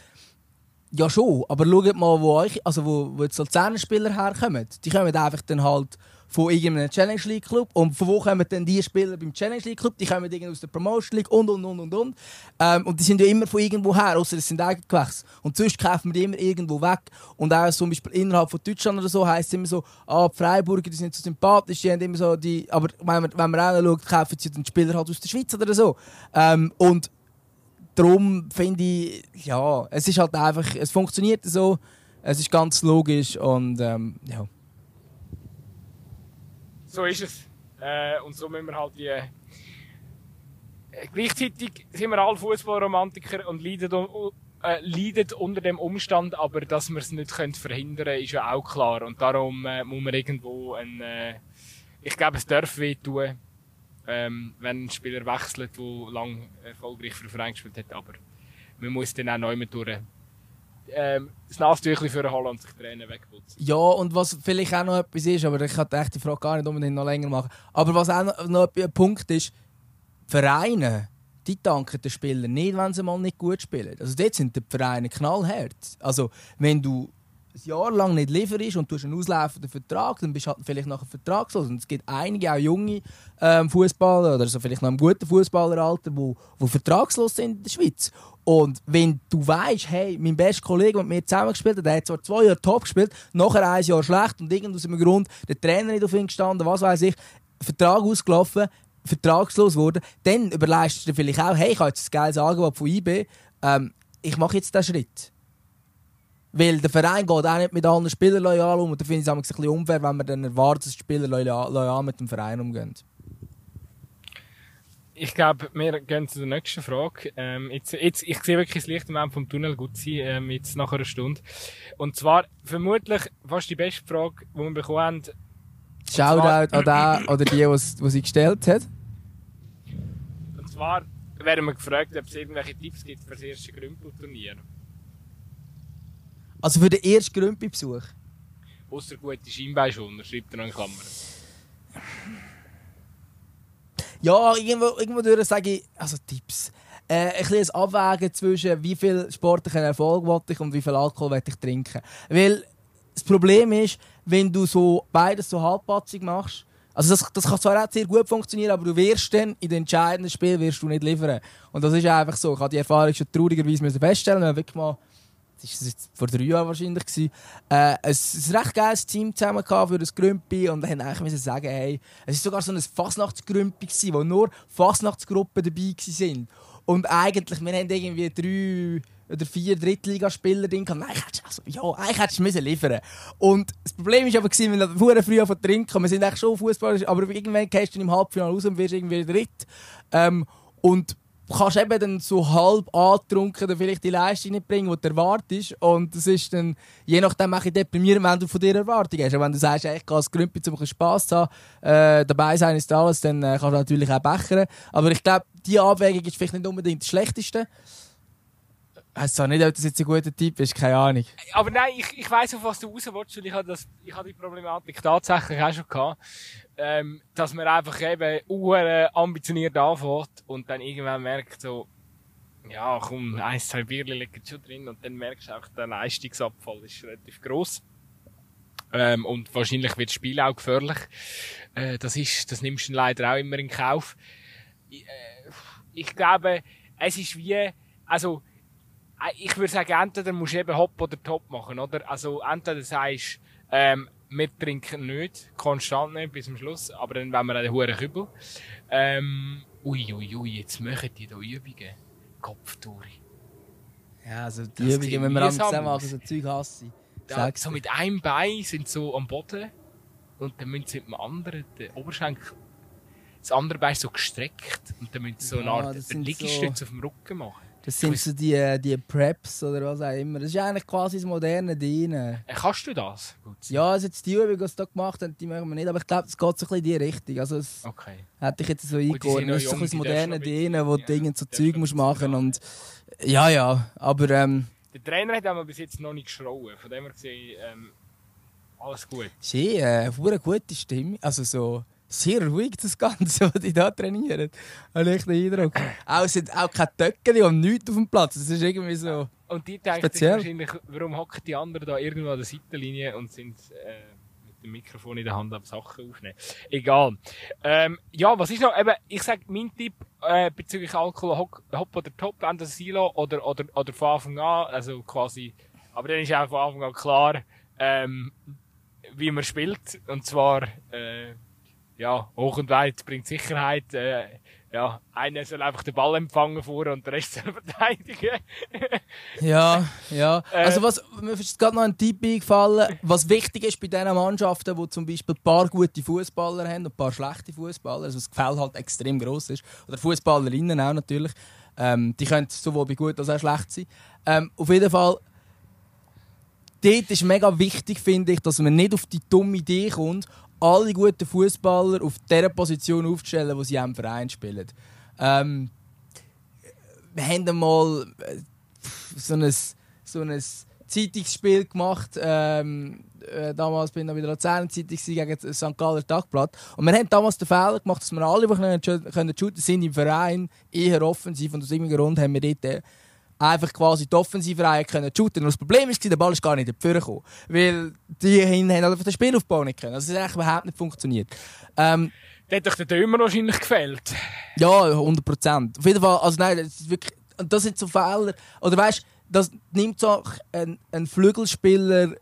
Ja, schon, aber schaut mal, wo, euch, also wo, wo die Luzerner Spieler herkommen. Die kommen einfach dann halt von irgendeinem Challenge League Club. Und von wo kommen dann die Spieler beim Challenge League Club? Die kommen irgendwie aus der Promotion League und und und und und. Ähm, und die sind ja immer von irgendwo her, außer es sind Eigengewächse. Und sonst kaufen wir die immer irgendwo weg. Und auch zum Beispiel innerhalb von Deutschland oder so heisst es immer so, ah, die Freiburger, die sind so sympathisch, die haben immer so die, aber wenn man, wenn man auch schaut, kaufen sie den Spieler halt aus der Schweiz oder so. Ähm, und darum finde ich, ja, es ist halt einfach, es funktioniert so, es ist ganz logisch und ähm, ja so ist es. Äh, und so müssen wir halt die. Äh, gleichzeitig sind wir alle Fußballromantiker und leiden, äh, leiden unter dem Umstand, aber dass wir es nicht können verhindern können, ist ja auch klar. Und darum äh, muss man irgendwo ein. Äh, ich glaube, es darf wehtun, ähm, wenn ein Spieler wechselt, der lang erfolgreich für den Verein gespielt hat. Aber man muss dann auch neu mit durch ähm, das Nasentüchchen für holen und sich Tränen wegputzen. Ja, und was vielleicht auch noch etwas ist, aber ich kann die Frage gar nicht unbedingt noch länger machen, aber was auch noch, ein Punkt ist, Vereine, die danken den Spielern nicht, wenn sie mal nicht gut spielen. Also dort sind die Vereine knallhart. Also wenn du ein Jahr lang nicht lieferst und du hast einen auslaufenden Vertrag, dann bist du halt vielleicht nach einem Vertragslos. Und es gibt einige, auch junge ähm, Fußballer oder so vielleicht noch einem guten Fußballeralter, die vertragslos sind in der Schweiz. Und wenn du weißt, hey, mein bester Kollege, der mit mir zusammengespielt hat, der hat zwar zwei Jahre top gespielt, nachher ein Jahr schlecht und irgend aus einem Grund der Trainer nicht auf ihn gestanden, was weiß ich, Vertrag ausgelaufen, vertragslos wurde, dann überlegst du dir vielleicht auch, hey, ich habe jetzt ein geiles Angebot von IB, ähm, ich mache jetzt diesen Schritt. Weil der Verein geht auch nicht mit allen Spielern loyal um und da finde ich es ein bisschen unfair, wenn man dann erwartet, dass die Spieler loyal, loyal mit dem Verein umgehen ich glaube, wir gehen zu der nächsten Frage. Ähm, jetzt, jetzt, ich sehe wirklich das Licht am Ende vom Tunnel gut sein, ähm, jetzt nach einer Stunde. Und zwar vermutlich fast die beste Frage, die wir bekommen haben. Shoutout an den oder die, die sie gestellt hat. Und zwar werden wir gefragt, ob es irgendwelche Tipps gibt für das erste Grümpelturnier. Also für den ersten Grümpelbesuch? Außer gute Scheinbeinschoner, schreibt er noch in Klammern. Ja, irgendwo, irgendwo durch sage ich, also Tipps. Äh, ein bisschen Abwägen zwischen wie viel sportlichen Erfolg wollte ich und wie viel Alkohol will ich trinken. Weil das Problem ist, wenn du so beides so halbpatzig machst, also das, das kann zwar auch sehr gut funktionieren, aber du wirst dann in den entscheidenden Spiel wirst du nicht liefern. Und das ist einfach so. Ich habe die Erfahrung schon traurigerweise feststellen, wenn wirklich mal das war vor drei Jahren wahrscheinlich, äh, ein, ein recht geiles Team zusammen für das Grümpi und dann eigentlich müssen sagen, hey, es ist sogar so ein Fasnachtsgrümpi wo nur Fasnachtsgruppen dabei waren. Und eigentlich, wir haben irgendwie drei oder vier Drittligaspieler drin gehabt. Nein, also, ja, eigentlich hättest du müssen liefern Und das Problem war aber, gewesen, wir vorher früh von trinken. Wir sind eigentlich schon Fußballer, aber irgendwann gehst du im Halbfinale raus und wirst irgendwie dritt. Ähm, und kannst eben dann so halb angetrunken vielleicht die Leistung nicht bringen, die du erwartest. Und das ist dann je nachdem auch deprimierend, wenn du von dir Erwartungen hast. Und wenn du sagst, ich gehe als Grümpi, um Spass zu haben, äh, dabei sein ist alles, dann äh, kannst du natürlich auch bechern. Aber ich glaube, diese Abwägung ist vielleicht nicht unbedingt das Schlechteste. Ich weiß zwar nicht, ob das jetzt ein guter Tipp ist, keine Ahnung. Aber nein, ich, ich weiss, auf was du raus willst, und ich habe, ich habe die Problematik tatsächlich auch schon gehabt ähm, dass man einfach eben uh, ambitioniert anfängt und dann irgendwann merkt so, ja, komm, ein, zwei Bierchen liegen schon drin und dann merkst du auch, der Leistungsabfall ist relativ gross. Ähm, und wahrscheinlich wird das Spiel auch gefährlich. Äh, das ist, das nimmst du leider auch immer in Kauf. Ich, äh, ich glaube, es ist wie, also, äh, ich würde sagen, entweder musst du eben Hop oder Top machen, oder? Also, entweder sagst, ähm, wir trinken nicht, konstant nicht bis zum Schluss, aber dann wollen wir einen hohen Kübel. Ähm, ui, ui, ui, jetzt machen die da Übungen. Kopftour. Ja, also die das Übungen, wenn wir am zusammen machen, so Zeug hassen. Ja, so mit einem Bein sind so am Boden und dann müssen sie mit dem anderen, den Oberschenkel, das andere Bein so gestreckt und dann müssen sie so eine Art Liegestütze so, auf dem Rücken machen. Das sind so die, äh, die Preps oder was auch immer. Das ist eigentlich quasi das moderne Dienen. Äh, kannst du das? Gut. Ja, also jetzt die Übung, die sie da gemacht haben, die machen wir nicht. Aber ich glaube, es geht so ein bisschen in die Richtung. Also es Okay. hätte ich jetzt so eingeordnet. Das ist so ein das moderne Dienen, wo ja, du irgend so Zeug musst machen und Ja, ja. Aber ähm, Der Trainer hat aber bis jetzt noch nicht geschrauen. Von dem her gesehen, ähm, alles gut. ist eh eine hure gute Stimme. Also so sehr ruhig das Ganze, <laughs> was die da trainieren. Habe ich den Eindruck. Auch, sind auch keine Töckchen und nichts auf dem Platz. Das ist irgendwie so... Und die denken Speziell. wahrscheinlich, warum hocken die anderen da irgendwo an der Seitenlinie und sind äh, mit dem Mikrofon in der Hand am Sachen aufnehmen. Egal. Ähm, ja, was ist noch? Eben, ich sag, mein Tipp äh, bezüglich Alkohol, Hock, Hop oder Top, entweder Silo oder, oder, oder von Anfang an, also quasi, aber dann ist auch von Anfang an klar, ähm, wie man spielt. Und zwar, äh, ja, hoch und weit bringt Sicherheit. Äh, ja, einer soll einfach den Ball empfangen vor und der Rest <laughs> soll verteidigen. Ja, ja. Äh, Also was, mir ist gerade noch ein Tipp eingefallen, was wichtig ist bei diesen Mannschaften, die zum Beispiel ein paar gute Fußballer haben und ein paar schlechte Fußballer, also das Gefälle halt extrem groß ist, oder Fußballerinnen auch natürlich, ähm, die können sowohl bei gut als auch schlecht sein. Ähm, auf jeden Fall, dort ist mega wichtig, finde ich, dass man nicht auf die dumme Idee kommt, alle guten Fußballer auf der Position aufzustellen, wo sie im Verein spielen. Ähm, wir haben einmal äh, so ein, so ein Zeitungsspiel gemacht. Ähm, äh, damals bin ich noch bei der Luzerner Zeitung gegen das St. Galler Tagblatt. Und wir haben damals den Fehler gemacht, dass wir alle, die können shooten, sind im Verein eher offensiv. Und aus irgendeinem Grund haben wir dort äh, einfach quasi die Offensivreihe können shooten. Und das Problem ist, der Ball ist gar nicht Führer gekommen. Weil die hinten haben einfach den Spielaufbau nicht können. Also es hat eigentlich überhaupt nicht funktioniert. Ähm, Der hat doch der Dömer wahrscheinlich gefällt. ja, 100 Prozent. Auf jeden Fall, also nein, das ist wirklich, das sind so Fehler. Oder weißt, das nimmt so ein, ein Flügelspieler,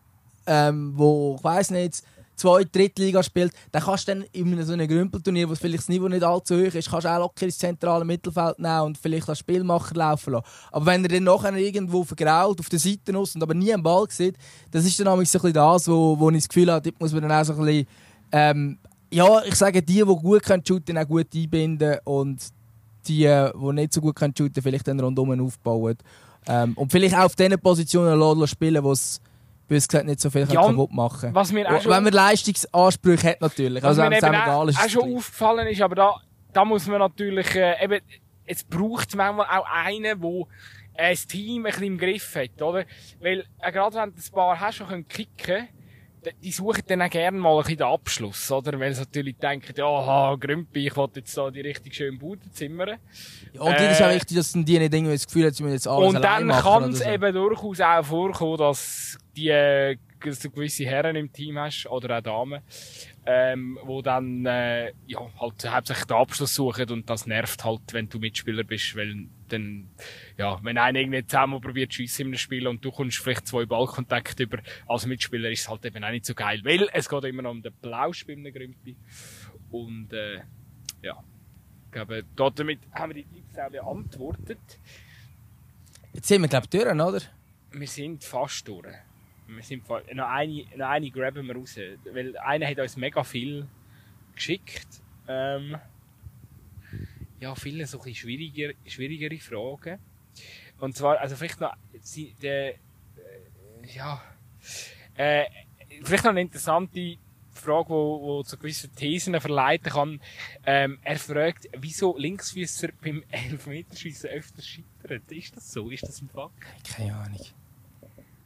ähm, wo ich weiß nicht, zwei Drittliga spielt, dann kannst du dann in so einem Grümpelturnier, wo vielleicht das Niveau nicht allzu hoch ist, kannst du auch locker ins zentrale Mittelfeld nehmen und vielleicht als Spielmacher laufen lassen. Aber wenn er dann nachher irgendwo vergrault auf der Seite aus und aber nie einen Ball sieht, das ist dann nämlich so ein bisschen das, wo, wo ich das Gefühl habe, dort muss man dann auch so ein bisschen, ähm, ja, ich sage, die, die gut können shooten, auch gut einbinden und die, äh, die nicht so gut können shooten, vielleicht dann rundum aufbauen. Ähm, und vielleicht auch auf diesen Positionen lassen spielen, wo es bös gesagt nicht so viel Ja, kaputt machen Was mir auch schon, Wenn man Leistungsansprüche hat, natürlich. Also, wenn es einem egal ist. auch schon aufgefallen ist, aber da, da muss man natürlich, äh, eben, es braucht manchmal auch einen, der äh, das Team ein bisschen im Griff hat, oder? Weil, äh, gerade wenn du ein paar hast, können kicken die- suchen dann auch gerne mal ein bisschen den Abschluss, oder? Weil sie natürlich denken, ja, ha, Grümpi, ich will jetzt da die richtig schön Bude zimmern. Ja, und dir ist auch äh, wichtig, dass die nicht irgendwie das Gefühl haben, sie müssen jetzt alles Und dann kann es so. eben durchaus auch vorkommen, dass die äh, dass du gewisse Herren im Team hast, oder auch Damen, ähm, wo dann äh, ja, halt hauptsächlich den Abschluss suchen und das nervt halt, wenn du Mitspieler bist, weil dann, ja, wenn einer irgendwie zusammen probiert zu schiessen in einem Spiel und du kommst vielleicht zwei Ballkontakte über als Mitspieler, ist es halt eben auch nicht so geil, weil es geht immer noch um den Plausch bei einem Grümpi. Und äh, ja, ich glaube, damit haben wir die Tipps auch beantwortet. Jetzt sind wir, glaube ich, durch, oder? Wir sind fast durch. Wir sind fa noch eine, noch eine graben wir raus. Weil einer hat uns mega viel geschickt. Ähm, ja, viele so ein bisschen schwieriger, schwierigere Fragen. Und zwar, also vielleicht noch, sie, äh, ja, äh, vielleicht noch eine interessante Frage, wo, wo zu gewissen Thesen verleiten kann. Ähm, er fragt, wieso Linksfüßer beim <laughs> Elfmeterschießen öfters scheitern. Ist das so? Ist das ein Fakt? Keine Ahnung.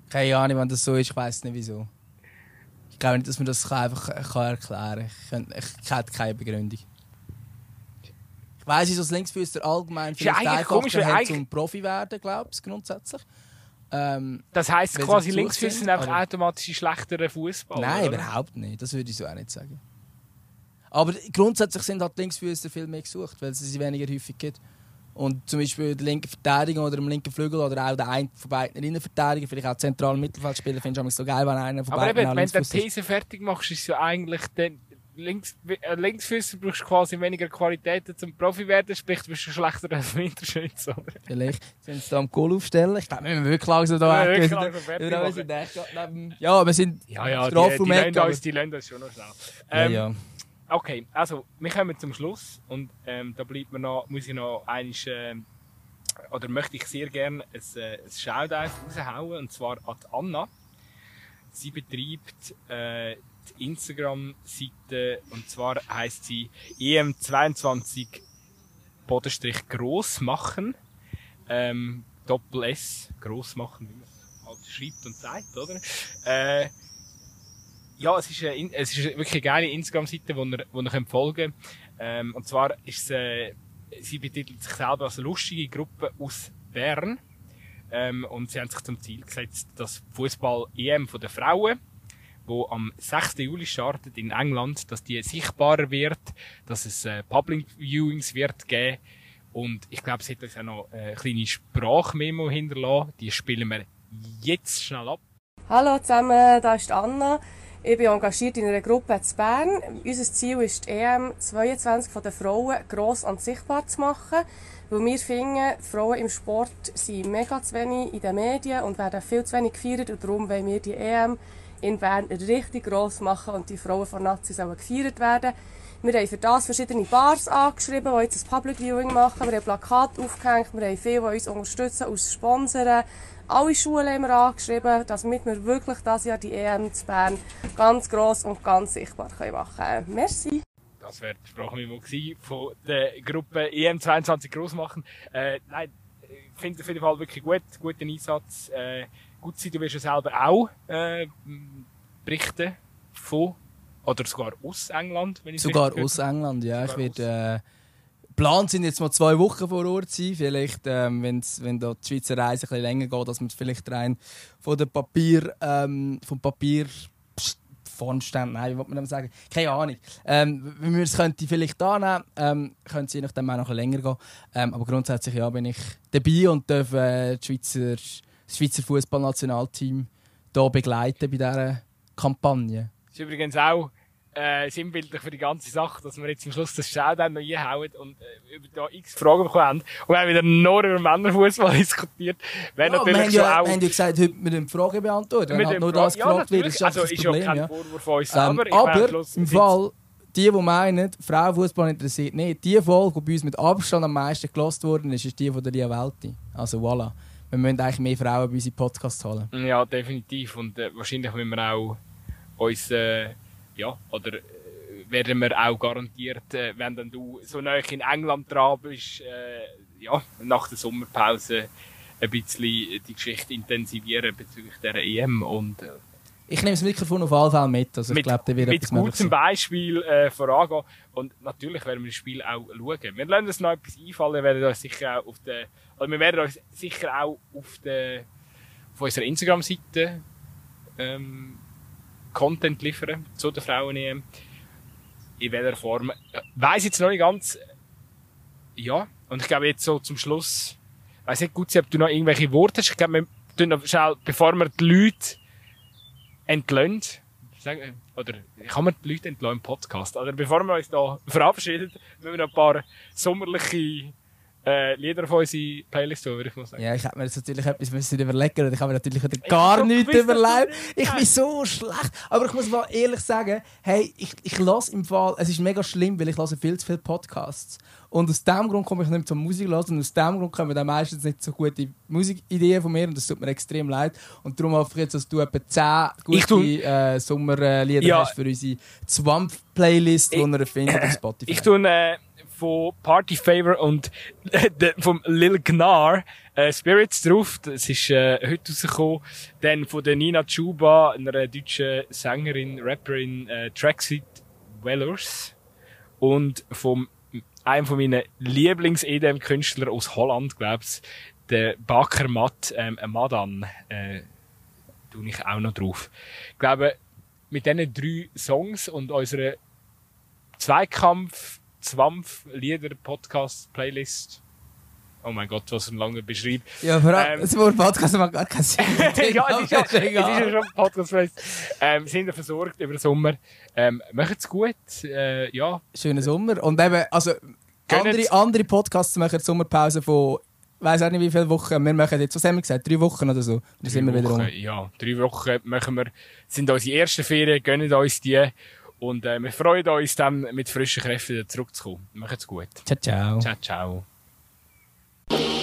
Keine Ahnung, wenn das so ist, ich weiß nicht wieso. Ich glaube nicht, dass man das einfach erklären kann. Ich, könnte- ich hätte keine Begründung. Ich weiss, wieso das Linksfüßer allgemein ja vielleicht komisch, einfacher hat eigentlich- zum Profi werden, glaube ich, grundsätzlich. Ähm, Das heisst quasi, Linksfüßer sind, einfach aber- automatisch schlechterer Fußballer. nein, oder? überhaupt nicht. Das würde ich so auch nicht sagen. Aber grundsätzlich sind halt Linksfüßer viel mehr gesucht, weil es sie weniger häufig gibt. Und zum Beispiel der linke Verteidiger oder im linken Flügel oder auch der eine von beiden Innenverteidiger, vielleicht auch zentralen Mittelfeldspieler, finde ich auch so geil, wenn einer von Aber beiden eben, auch wenn du die. These fertig machst, ist ja eigentlich dann Links, äh, Linksfüßer brauchst du quasi weniger Qualitäten zum Profi werden, sprich du bist ein schlechterer als Winterschütze, oder? Vielleicht sind sie da am Goal aufstellen. Ich glaube, wir müssen wirklich langsam Ja, da wirklich weg. langsam fertig Ja, wir sind Ja, Ja, ja, die, die, aber- uns, die uns schon noch schnell. Ja, Ähm, ja. Okay, also wir kommen zum Schluss und ähm, da bleibt mir noch, muss ich noch einiges, ähm, oder möchte ich sehr gerne ein, äh, ein Shoutout raushauen, und zwar an Anna. Sie betreibt äh, Instagram-Seite, und zwar heißt sie EM22 Bodenstrich gross machen. Ähm, Doppel S, gross machen, wie man es halt schreibt und sagt, oder? Äh, ja, es ist, eine, es ist wirklich eine geile Instagram-Seite, wo ihr, wo ihr könnt folgen ähm, Und zwar ist äh, sie betitelt sich selber als lustige Gruppe aus Bern. Ähm, und sie haben sich zum Ziel gesetzt, dass Fußball-EM den Frauen, wo am 6. Juli startet in England, dass die sichtbarer wird, dass es äh, Public Viewings wird geben. Und ich glaube, sie hat uns auch noch äh, eine kleine Sprachmemo hinterlassen. Die spielen wir jetzt schnell ab. Hallo zusammen, da ist Anna. Ich bin engagiert in einer Gruppe in Bern. Unser Ziel ist, die EM 22 von den Frauen gross und sichtbar zu machen. Weil wir finden, Frauen im Sport sind mega zu wenig in den Medien und werden viel zu wenig gefeiert. Und darum wollen wir die EM in Bern richtig gross machen und die Frauen von Nazi sollen gefeiert werden. Wir haben für das verschiedene Bars angeschrieben, die jetzt ein Public Viewing machen. Wir haben Plakate aufgehängt, wir haben viele, die uns unterstützen, uns sponsern. Alle Schulen haben wir angeschrieben, damit wir wirklich das Jahr die EM zu Bern ganz gross und ganz sichtbar machen können. Merci. Das wäre die Sprachmemo von der Gruppe EM22 groß machen. Äh, nein, ich finde auf jeden Fall wirklich gut, guten Einsatz. Äh, gut sein, du wirst ja selber auch äh, berichten von oder sogar aus England, wenn ich Sogar aus England, ja. Sogar ich werde, äh, Plan sind jetzt mal zwei Wochen vor Ort sein. Vielleicht, ähm, wenn's, wenn da die Schweizer Reise ein bisschen länger geht, dass man vielleicht rein von der Papier, ähm, vom Papier Formstand, nein, wie wollte man sagen? Keine Ahnung. Ähm, wenn wir es könnte vielleicht annehmen, ähm, könnte es je nachdem auch noch länger gehen. Ähm, aber grundsätzlich ja, bin ich dabei und darf äh, das Schweizer, das Schweizer Fußballnationalteam hier begleiten bei dieser Kampagne. Das ist übrigens auch äh, sinnbildlich für die ganze Sache, dass wir jetzt am Schluss das Showdown noch einhauen und äh, über da x Fragen bekommen haben. Und wir haben wieder nur über Männerfußball <laughs> diskutiert. ja, natürlich wir haben ja, auch... haben ja gesagt, heute mit den Fragen beantworten. Wenn halt nur das ja, gefragt wird, ist also, das ist Problem. ja kein Vorwurf von uns ähm, selber. aber im Fall, die, die meinen, Frauenfußball interessiert nicht, die Folge, die bei uns mit Abstand am meisten gelost worden ist, ist die von der Lia Welti. Also voilà. Wir müssen eigentlich mehr Frauen bei unseren Podcasts holen. Ja, definitiv. Und äh, wahrscheinlich müssen wir auch uns... Äh, ja, oder äh, werden wir auch garantiert, äh, wenn dann du so nah in England dran bist, äh, ja, nach der Sommerpause ein bisschen die Geschichte intensivieren bezüglich der EM und äh, ich nehme das Mikrofon auf alle Fälle mit. Also ich glaube, der wird mit gutem Beispiel äh, vorangehen. Und natürlich werden wir das Spiel auch schauen. Wir lernen uns noch etwas einfallen. Wir werden uns sicher auch auf der, also wir werden uns sicher auch auf der, auf unserer Instagram-Seite ähm, Content liefern zu den Frauen-EM. In welcher Form? Weiß jetzt noch nicht ganz. Ja. Und ich glaube jetzt so zum Schluss, weiß nicht gut, ob du noch irgendwelche Worte hast. Ich glaube, wir tun noch schnell, bevor wir die Leute entlöhnt, oder kann man die Leute entlöhnen im Podcast? Oder bevor wir uns da verabschieden, müssen wir noch ein paar sommerliche äh, Lieder auf unsere Playlist tun, würde ich mal sagen. Ja, ich hätte mir jetzt natürlich etwas müssen überlegen und ich habe mir natürlich wieder gar nichts überlegt. Ich bin so schlecht. Aber ich muss mal ehrlich sagen, hey, ich, ich lasse im Fall, es ist mega schlimm, weil ich lasse viel zu viele Podcasts. Und aus dem Grund komme ich nicht zur Musik hören und aus dem Grund kommen dann meistens nicht so gute Musikideen von mir und das tut mir extrem leid. Und darum hoffe ich jetzt, dass du etwa 10 gute äh, Sommerlieder ja. hast für unsere Swamp-Playlist, die ihr findet auf Spotify. Ich tue äh, von Party Favor und äh, vom Lil Gnar äh, Spirits drauf. Das ist äh, heute rausgekommen. Dann von der Nina Chuba, einer deutschen Sängerin, Rapperin, äh, Tracksuit Wellers. Und vom einem von meinen Lieblings-EDM-Künstler aus Holland, glaub's, der Baker Matt, ähm, Madan, äh, tue ich auch noch drauf. Ich glaube, mit diesen drei Songs und unserer Zweikampf Zwampf Lieder Podcast Playlist. Oh mein Gott, was ein langer Beschreib. Ja, aber ähm, das Wort Podcast macht gar keinen Sinn. <laughs> ja, es ist, ja, es ist ja schon Podcast. Ähm, sind wir versorgt über den Sommer. Ähm, es gut. Äh, ja. Schönen Sommer. Und eben, also, andere, andere Podcasts machen die Sommerpause von ich weiß auch nicht wie viele Wochen. Wir machen jetzt, was haben wir gesagt? Drei Wochen oder so. Dann sind wir wieder um. Ja, drei Wochen machen wir, sind unsere ersten Ferien, gönnen uns die. Und äh, wir freuen uns dann mit frischen Kräften zurückzukommen. Macht's gut. Ciao, ciao. Ciao, ciao.